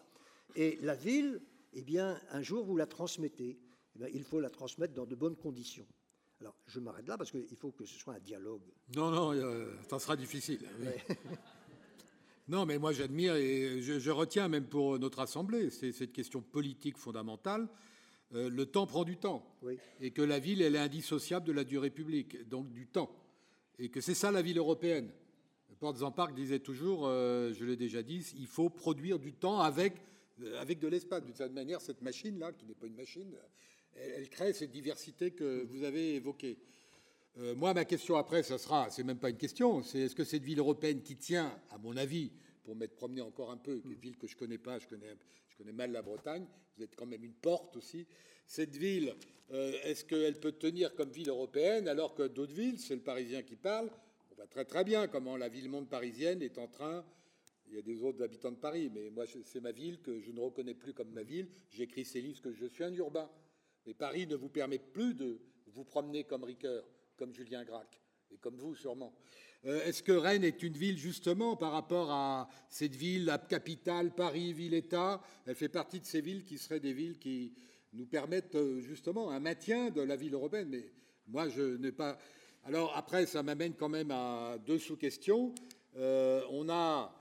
Et la ville, eh bien, un jour, vous la transmettez. Eh il faut la transmettre dans de bonnes conditions. Alors, je m'arrête là parce qu'il faut que ce soit un dialogue. Non, non, euh, ça sera difficile. *laughs* non, mais moi, j'admire et je, retiens même pour notre Assemblée, c'est cette question politique fondamentale. Euh, le temps prend du temps. Et que la ville, elle est indissociable de la durée publique, donc du temps. Et que c'est ça la ville européenne. Portes en Parc disait toujours, euh, je l'ai déjà dit, il faut produire du temps avec, avec de l'espace. D'une certaine manière, cette machine-là, qui n'est pas une machine, elle, crée cette diversité que vous avez évoquée. Euh, moi, ma question après, ça sera, c'est même pas une question, c'est est-ce que cette ville européenne qui tient, à mon avis, pour m'être promené encore un peu, une ville que je connais pas, je connais, je connais mal la Bretagne, vous êtes quand même une porte aussi. Cette ville, euh, est-ce qu'elle peut tenir comme ville européenne alors que d'autres villes, c'est le Parisien qui parle, on voit très très bien comment la ville-monde parisienne est en train il y a des autres habitants de Paris, mais moi, c'est ma ville que je ne reconnais plus comme ma ville. J'écris ces livres parce que je suis un urbain. Mais Paris ne vous permet plus de vous promener comme Ricoeur, comme Julien Gracq, et comme vous sûrement. Euh, est-ce que Rennes est une ville justement par rapport à cette ville, la capitale, Paris, ville-État Elle fait partie de ces villes qui seraient des villes qui nous permettent euh, justement un maintien de la ville européenne. Mais moi, je n'ai pas. Alors après, ça m'amène quand même à deux sous-questions. Euh, on a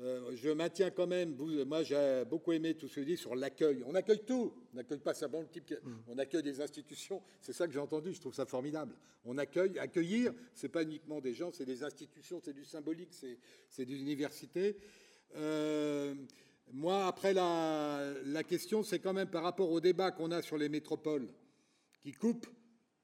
euh, je maintiens quand même, moi j'ai beaucoup aimé tout ce que dit sur l'accueil. On accueille tout, on n'accueille pas bon le type, mm. on accueille des institutions. C'est ça que j'ai entendu, je trouve ça formidable. On accueille, accueillir, c'est pas uniquement des gens, c'est des institutions, c'est du symbolique, c'est des universités. Euh, moi, après la, la question, c'est quand même par rapport au débat qu'on a sur les métropoles, qui coupent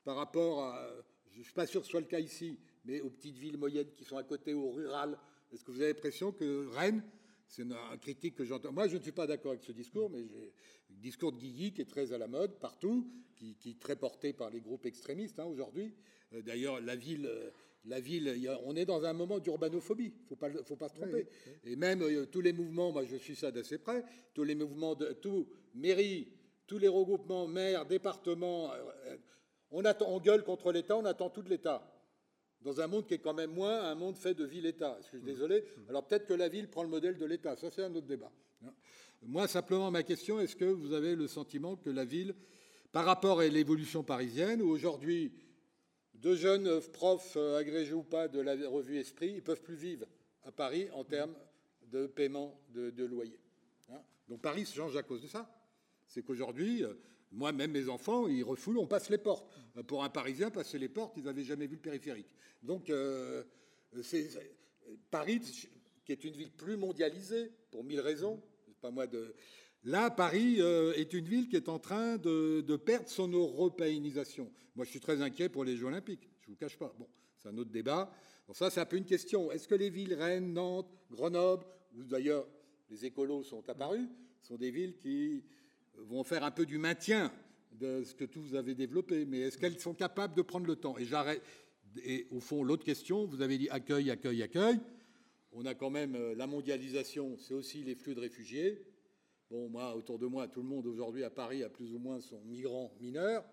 par rapport à, je suis pas sûr que ce soit le cas ici, mais aux petites villes moyennes qui sont à côté, au rural, est-ce que vous avez l'impression que Rennes, c'est une, critique que j'entends? Moi, je ne suis pas d'accord avec ce discours, mais j'ai le discours de Guigui qui est très à la mode partout, qui, est très porté par les groupes extrémistes hein, aujourd'hui. Euh, d'ailleurs, la ville, euh, la ville, on est dans un moment d'urbanophobie. Il pas, faut pas se tromper. Et même euh, tous les mouvements, moi, je suis ça d'assez près. Tous les mouvements de tout mairie, tous les regroupements, maires, départements. on attend, on gueule contre l'État, on attend tout de l'État dans un monde qui est quand même moins un monde fait de ville-État. Je suis désolé. Alors peut-être que la ville prend le modèle de l'État. Ça, c'est un autre débat. Moi, simplement, ma question, est-ce que vous avez le sentiment que la ville, par rapport à l'évolution parisienne, où aujourd'hui, deux jeunes profs agrégés ou pas de la revue Esprit, ils peuvent plus vivre à Paris en termes de paiement de, loyer. Hein? Donc Paris se change à cause de ça. C'est qu'aujourd'hui, moi, même mes enfants, ils refoulent, on passe les portes. Pour un Parisien, passer les portes, ils n'avaient jamais vu le périphérique. Donc, euh, c'est Paris, qui est une ville plus mondialisée, pour mille raisons, pas de. Là, Paris euh, est une ville qui est en train de, perdre son européanisation. Moi, je suis très inquiet pour les Jeux Olympiques, je ne vous cache pas. Bon, c'est un autre débat. Ça, c'est un peu une question. Est-ce que les villes, Rennes, Nantes, Grenoble, où d'ailleurs les écolos sont apparus, sont des villes qui vont faire un peu du maintien de ce que tout vous avez développé, mais est-ce qu'elles sont capables de prendre le temps? Et j'arrête. Et au fond, l'autre question, vous avez dit accueil, accueil, accueil. On a quand même euh, la mondialisation, c'est aussi les flux de réfugiés. Bon, moi, autour de moi, tout le monde aujourd'hui à Paris a plus ou moins son migrant mineur.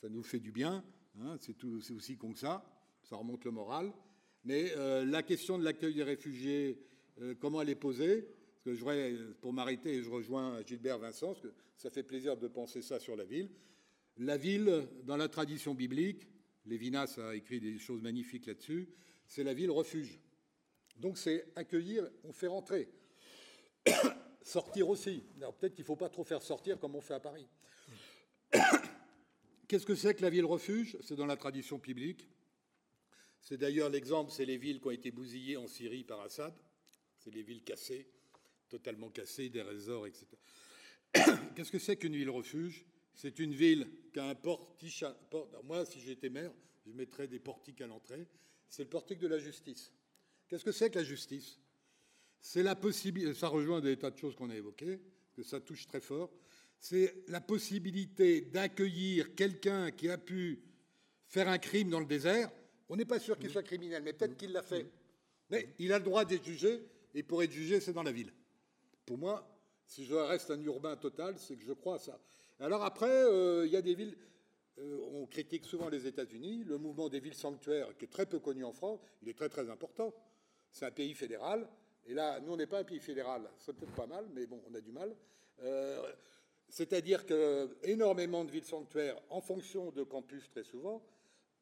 Ça nous fait du bien. Hein, c'est aussi con que ça. Ça remonte le moral. Mais euh, la question de l'accueil des réfugiés, euh, comment elle est posée? Que je voudrais, pour m'arrêter, je rejoins Gilbert Vincent, parce que ça fait plaisir de penser ça sur la ville. La ville, dans la tradition biblique, Lévinas a écrit des choses magnifiques là-dessus, c'est la ville refuge. Donc c'est accueillir, on fait rentrer. *coughs* sortir aussi. Alors peut-être qu'il ne faut pas trop faire sortir comme on fait à Paris. *coughs* Qu'est-ce que c'est que la ville refuge? C'est dans la tradition biblique. C'est d'ailleurs l'exemple, c'est les villes qui ont été bousillées en Syrie par Assad. C'est les villes cassées totalement cassé, des résorts, etc. *coughs* Qu'est-ce que c'est qu'une ville refuge? C'est une ville qui a un portique. Moi, si j'étais maire, je mettrais des portiques à l'entrée. C'est le portique de la justice. Qu'est-ce que c'est que la justice? C'est la possibilité, ça rejoint des tas de choses qu'on a évoquées, que ça touche très fort, c'est la possibilité d'accueillir quelqu'un qui a pu faire un crime dans le désert. On n'est pas sûr qu'il soit criminel, mais peut-être qu'il l'a fait. Mais il a le droit d'être jugé, et pour être jugé, c'est dans la ville. Pour moi, Si je reste un urbain total, c'est que je crois à ça. Alors après, euh, il y a des villes. Euh, on critique souvent les États-Unis. Le mouvement des villes sanctuaires, qui est très peu connu en France, il est très très important. C'est un pays fédéral. Et là, nous, on n'est pas un pays fédéral. C'est peut-être pas mal, mais bon, on a du mal. Euh, c'est-à-dire que énormément de villes sanctuaires, en fonction de campus très souvent,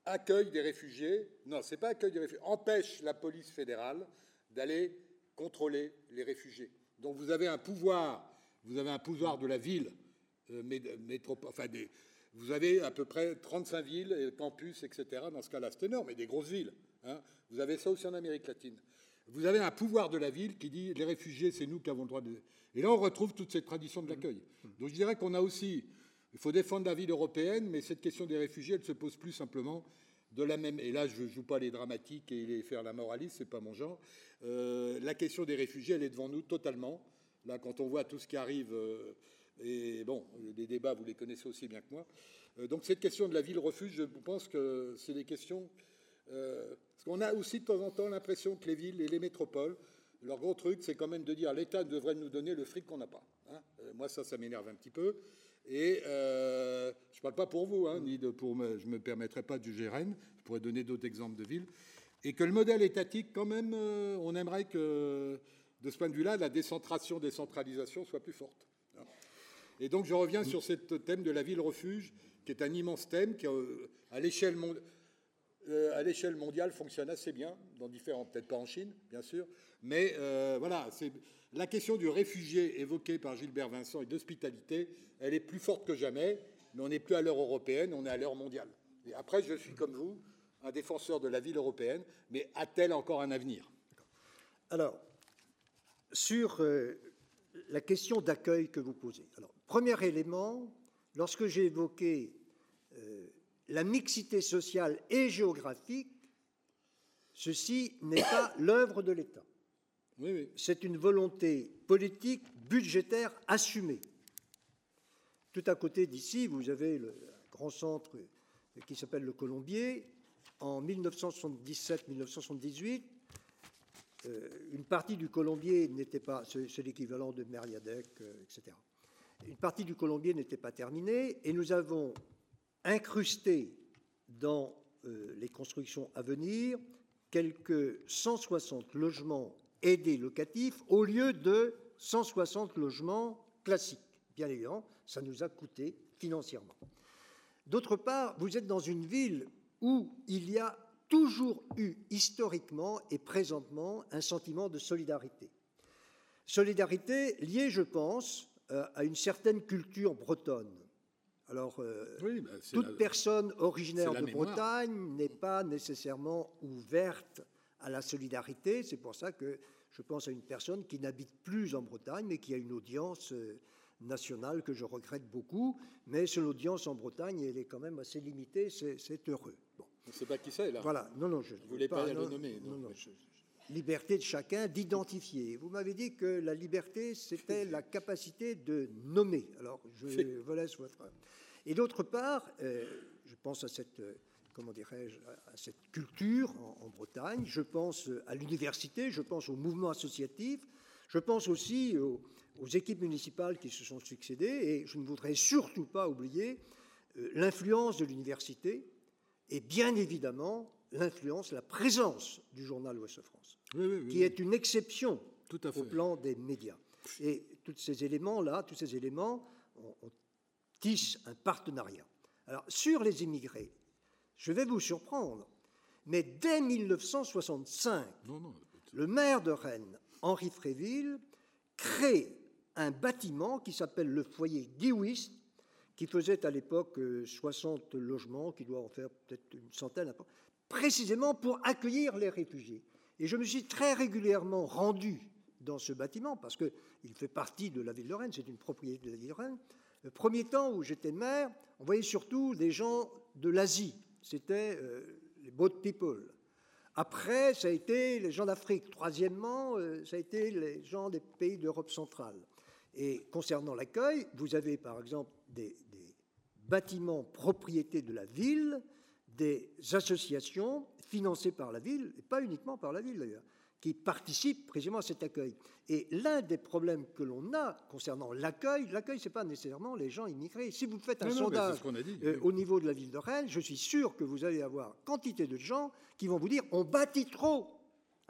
accueillent des réfugiés. Non, c'est pas accueillent des réfugiés. Empêchent la police fédérale d'aller contrôler les réfugiés. Donc vous avez un pouvoir, vous avez un pouvoir de la ville euh, métropole, enfin des, vous avez à peu près 35 villes, et campus, etc. Dans ce cas-là, c'est énorme, et des grosses villes. Hein. Vous avez ça aussi en Amérique latine. Vous avez un pouvoir de la ville qui dit les réfugiés, c'est nous qui avons le droit de. Et là, on retrouve toute cette tradition de l'accueil. Donc je dirais qu'on a aussi. Il faut défendre la ville européenne, mais cette question des réfugiés, elle se pose plus simplement de la même. Et là, je ne joue pas les dramatiques et les faire la moraliste, c'est pas mon genre. Euh, la question des réfugiés, elle est devant nous totalement. Là, quand on voit tout ce qui arrive, euh, et bon, les débats, vous les connaissez aussi bien que moi. Euh, donc cette question de la ville-refuge, je pense que c'est des questions... parce qu'on a aussi de temps en temps l'impression que les villes et les métropoles, leur gros truc, c'est quand même de dire l'État devrait nous donner le fric qu'on n'a pas. Hein. moi, ça, ça m'énerve un petit peu. Et je ne parle pas pour vous, hein, ni de pour me, je ne me permettrai pas juger Rennes, je pourrais donner d'autres exemples de villes. Et que le modèle étatique, quand même, euh, on aimerait que, de ce point de vue-là, la décentration, décentralisation soit plus forte. Et donc, je reviens sur ce thème de la ville-refuge, qui est un immense thème qui, euh, à l'échelle mondiale, euh, à l'échelle mondiale fonctionne assez bien, dans différents, peut-être pas en Chine, bien sûr, mais voilà, c'est la question du réfugié évoquée par Gilbert Vincent et d'hospitalité, elle est plus forte que jamais, mais on n'est plus à l'heure européenne, on est à l'heure mondiale. Et après, je suis comme vous, un défenseur de la ville européenne, mais a-t-elle encore un avenir? Alors, sur euh, la question d'accueil que vous posez. Alors, premier élément, lorsque j'ai évoqué euh, la mixité sociale et géographique, ceci n'est pas *coughs* l'œuvre de l'État. C'est une volonté politique, budgétaire assumée. Tout à côté d'ici, vous avez le grand centre qui s'appelle le Colombier, en 1977-1978, euh, une partie du Colombier n'était pas, c'est l'équivalent de Meriadec, euh, etc. Une partie du Colombier n'était pas terminée et nous avons incrusté dans euh, les constructions à venir quelques 160 logements aidés locatifs au lieu de 160 logements classiques. Bien évidemment, ça nous a coûté financièrement. D'autre part, vous êtes dans une ville où il y a toujours eu historiquement et présentement un sentiment de solidarité. Solidarité liée, je pense, euh, à une certaine culture bretonne. Alors, euh, bah, toute personne originaire de Bretagne n'est pas nécessairement ouverte à la solidarité. C'est pour ça que je pense à une personne qui n'habite plus en Bretagne, mais qui a une audience euh, nationale que je regrette beaucoup. Mais son audience en Bretagne, elle est quand même assez limitée. C'est heureux. On ne sait pas qui c'est, là. Voilà. Non, non, je ne voulais pas, le nommer. Non, non, liberté de chacun d'identifier. Vous m'avez dit que la liberté, c'était la capacité de nommer. Alors, je vous laisse votre. Et d'autre part, euh, je pense à cette, euh, comment dirais-je, à cette culture en, Bretagne. Je pense à l'université. Je pense au mouvement associatif. Je pense aussi aux, équipes municipales qui se sont succédées. Et je ne voudrais surtout pas oublier euh, l'influence de l'université et bien évidemment l'influence, la présence du journal Ouest-France, qui est une exception au plan des médias. Et tous ces éléments-là, tous ces éléments, on, tisse un partenariat. Alors, sur les immigrés, je vais vous surprendre, mais dès 1965, le maire de Rennes, Henri Fréville, crée un bâtiment qui s'appelle le foyer Guiwist, qui faisait à l'époque 60 euh, logements, qui doit en faire peut-être une centaine, précisément pour accueillir les réfugiés. Et je me suis très régulièrement rendu dans ce bâtiment, parce qu'il fait partie de la ville de Rennes, c'est une propriété de la ville de Rennes. Le premier temps où j'étais maire, on voyait surtout des gens de l'Asie, c'était euh, les boat people. Après, ça a été les gens d'Afrique. Troisièmement, euh, ça a été les gens des pays d'Europe centrale. Et concernant l'accueil, vous avez par exemple des, bâtiments propriétés de la ville, des associations financés par la ville, et pas uniquement par la ville d'ailleurs, qui participent précisément à cet accueil. Et l'un des problèmes que l'on a concernant l'accueil, l'accueil, ce n'est pas nécessairement les gens immigrés. Si vous faites un sondage euh, au niveau de la ville de Rennes, je suis sûr que vous allez avoir quantité de gens qui vont vous dire on bâtit trop.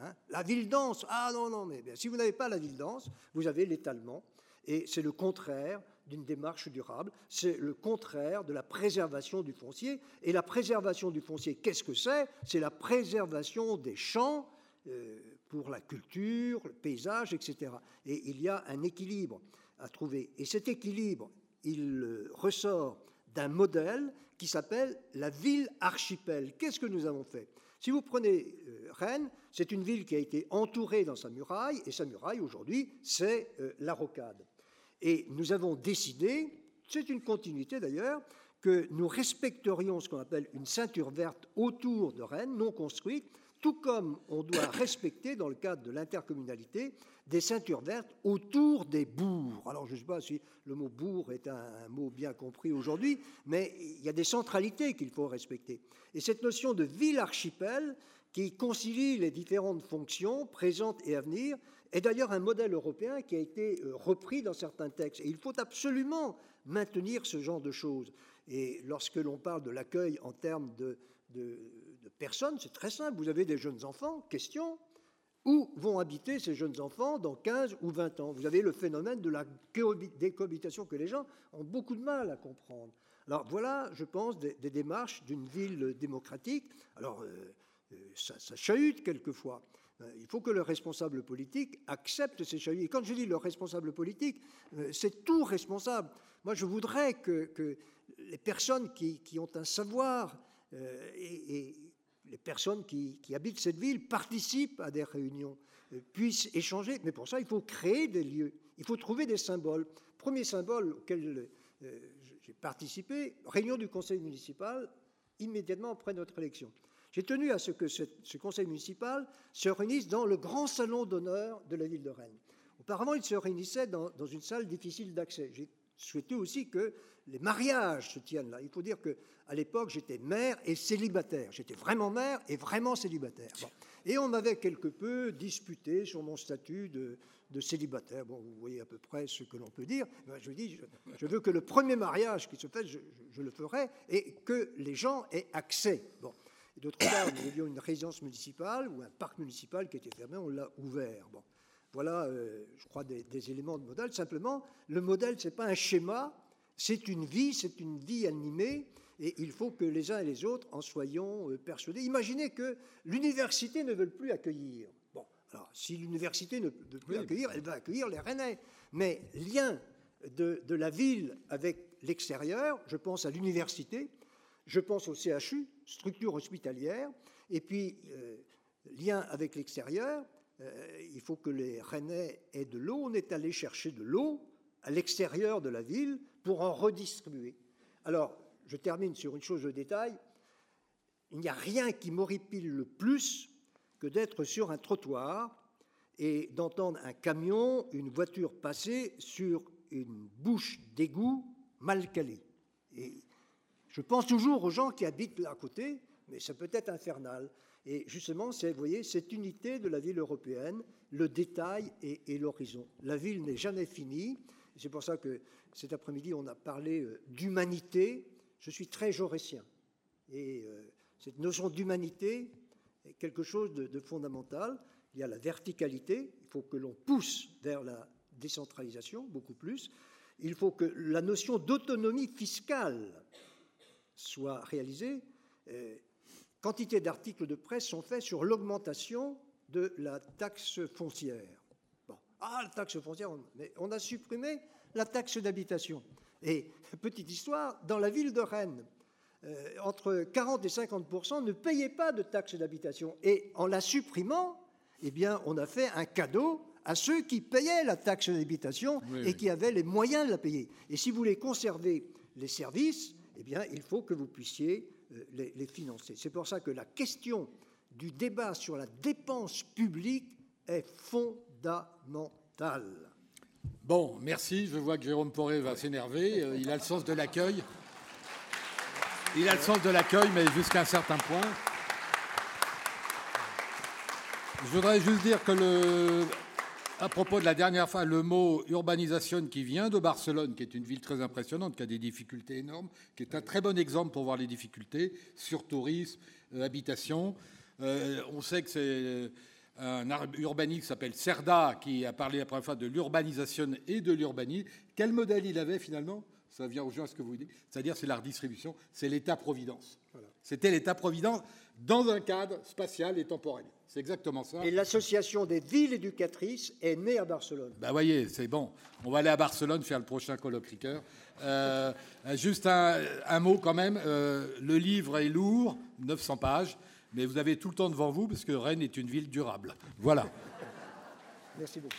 Hein. la ville dense, ah non, non, mais bien, si vous n'avez pas la ville dense, vous avez l'étalement. Et c'est le contraire d'une démarche durable, c'est le contraire de la préservation du foncier. Et la préservation du foncier, qu'est-ce que c'est? C'est la préservation des champs euh, pour la culture, le paysage, etc. Et il y a un équilibre à trouver. Et cet équilibre, il euh, ressort d'un modèle qui s'appelle la ville archipel. Qu'est-ce que nous avons fait? Si vous prenez euh, Rennes, c'est une ville qui a été entourée dans sa muraille, et sa muraille aujourd'hui, c'est la rocade. Et nous avons décidé, c'est une continuité d'ailleurs, que nous respecterions ce qu'on appelle une ceinture verte autour de Rennes, non construite, tout comme on doit respecter, dans le cadre de l'intercommunalité, des ceintures vertes autour des bourgs. Alors je ne sais pas si le mot bourg est un, mot bien compris aujourd'hui, mais il y a des centralités qu'il faut respecter. Et cette notion de ville archipel, qui concilie les différentes fonctions présentes et à venir, est d'ailleurs un modèle européen qui a été euh, repris dans certains textes. Et il faut absolument maintenir ce genre de choses. Et lorsque l'on parle de l'accueil en termes de, personnes, c'est très simple. Vous avez des jeunes enfants, question, où vont habiter ces jeunes enfants dans 15 ou 20 ans? Vous avez le phénomène de la décohabitation que les gens ont beaucoup de mal à comprendre. Alors voilà, je pense, des, démarches d'une ville démocratique. Alors, euh, euh, ça, ça chahute quelquefois. Euh, il faut que le responsable politique accepte ces chahuts. Et quand je dis le responsable politique, euh, c'est tout responsable. Moi, je voudrais que, les personnes qui, ont un savoir euh, et, les personnes qui, habitent cette ville participent à des réunions, puissent échanger. Mais pour ça, il faut créer des lieux, il faut trouver des symboles. Premier symbole auquel j'ai participé, réunion du conseil municipal immédiatement après notre élection. J'ai tenu à ce que ce, conseil municipal se réunisse dans le grand salon d'honneur de la ville de Rennes. Auparavant, il se réunissait dans, une salle difficile d'accès. J'ai souhaité aussi que les mariages se tiennent là. Il faut dire qu'à l'époque, j'étais maire et célibataire. J'étais vraiment maire et vraiment célibataire. Et on m'avait quelque peu disputé sur mon statut de, célibataire. Bon, vous voyez à peu près ce que l'on peut dire. Je dis, je, veux que le premier mariage qui se fait, je, le ferai et que les gens aient accès. D'autre part, nous avions une résidence municipale ou un parc municipal qui était fermé, on l'a ouvert. Bon. Voilà, euh, je crois, des, éléments de modèle. Simplement, le modèle, ce n'est pas un schéma, c'est une vie, c'est une vie animée, et il faut que les uns et les autres en soyons euh, persuadés. Imaginez que l'université ne veut plus accueillir. Bon, alors, si l'université ne veut plus accueillir, elle va accueillir les Rennais. Mais lien de, de la ville avec l'extérieur, je pense à l'université, je pense au CHU, structure hospitalière, et puis euh, lien avec l'extérieur, euh, il faut que les Rennais aient de l'eau. On est allé chercher de l'eau à l'extérieur de la ville pour en redistribuer. Alors, je termine sur une chose de détail. Il n'y a rien qui m'horripile le plus que d'être sur un trottoir et d'entendre un camion, une voiture passer sur une bouche d'égout mal calée. Et je pense toujours aux gens qui habitent à côté, mais ça peut être infernal. Et justement, c'est, vous voyez, cette unité de la ville européenne, le détail et, l'horizon. La ville n'est jamais finie. C'est pour ça que cet après-midi, on a parlé euh, d'humanité. Je suis très jaurétien. Et euh, cette notion d'humanité est quelque chose de fondamental. Il y a la verticalité, il faut que l'on pousse vers la décentralisation beaucoup plus. Il faut que la notion d'autonomie fiscale soit réalisée, euh, quantité d'articles de presse sont faits sur l'augmentation de la taxe foncière. Bon. Ah, la taxe foncière, mais on a supprimé la taxe d'habitation. Et, petite histoire, dans la ville de Rennes, euh, entre 40 et 50% ne payaient pas de taxe d'habitation. Et en la supprimant, eh bien, on a fait un cadeau à ceux qui payaient la taxe d'habitation et qui avaient les moyens de la payer. Et si vous voulez conserver les services, eh bien, il faut que vous puissiez euh, les, financer. C'est pour ça que la question du débat sur la dépense publique est fondamentale. Bon, merci. Je vois que Jérôme Poré va s'énerver. Euh, il a le sens de l'accueil. Il a le sens de l'accueil, mais jusqu'à un certain point. Je voudrais juste dire que le, à propos de la dernière fois, le mot urbanisation qui vient de Barcelone, qui est une ville très impressionnante, qui a des difficultés énormes, qui est un très bon exemple pour voir les difficultés sur tourisme, euh, habitation. Euh, on sait que c'est un urbaniste qui s'appelle Cerda qui a parlé la première fois de l'urbanisation et de l'urbanisme. Quel modèle il avait finalement? Ça vient à ce que vous dites. C'est-à-dire c'est la redistribution, c'est l'État-providence. C'était l'État-providence dans un cadre spatial et temporel. C'est exactement ça. Et l'association des villes éducatrices est née à Barcelone. Ben voyez, c'est bon. On va aller à Barcelone faire le prochain colloque Ricoeur. Euh, juste un, mot quand même. Euh, le livre est lourd, 900 pages, mais vous avez tout le temps devant vous parce que Rennes est une ville durable. Voilà. Merci beaucoup.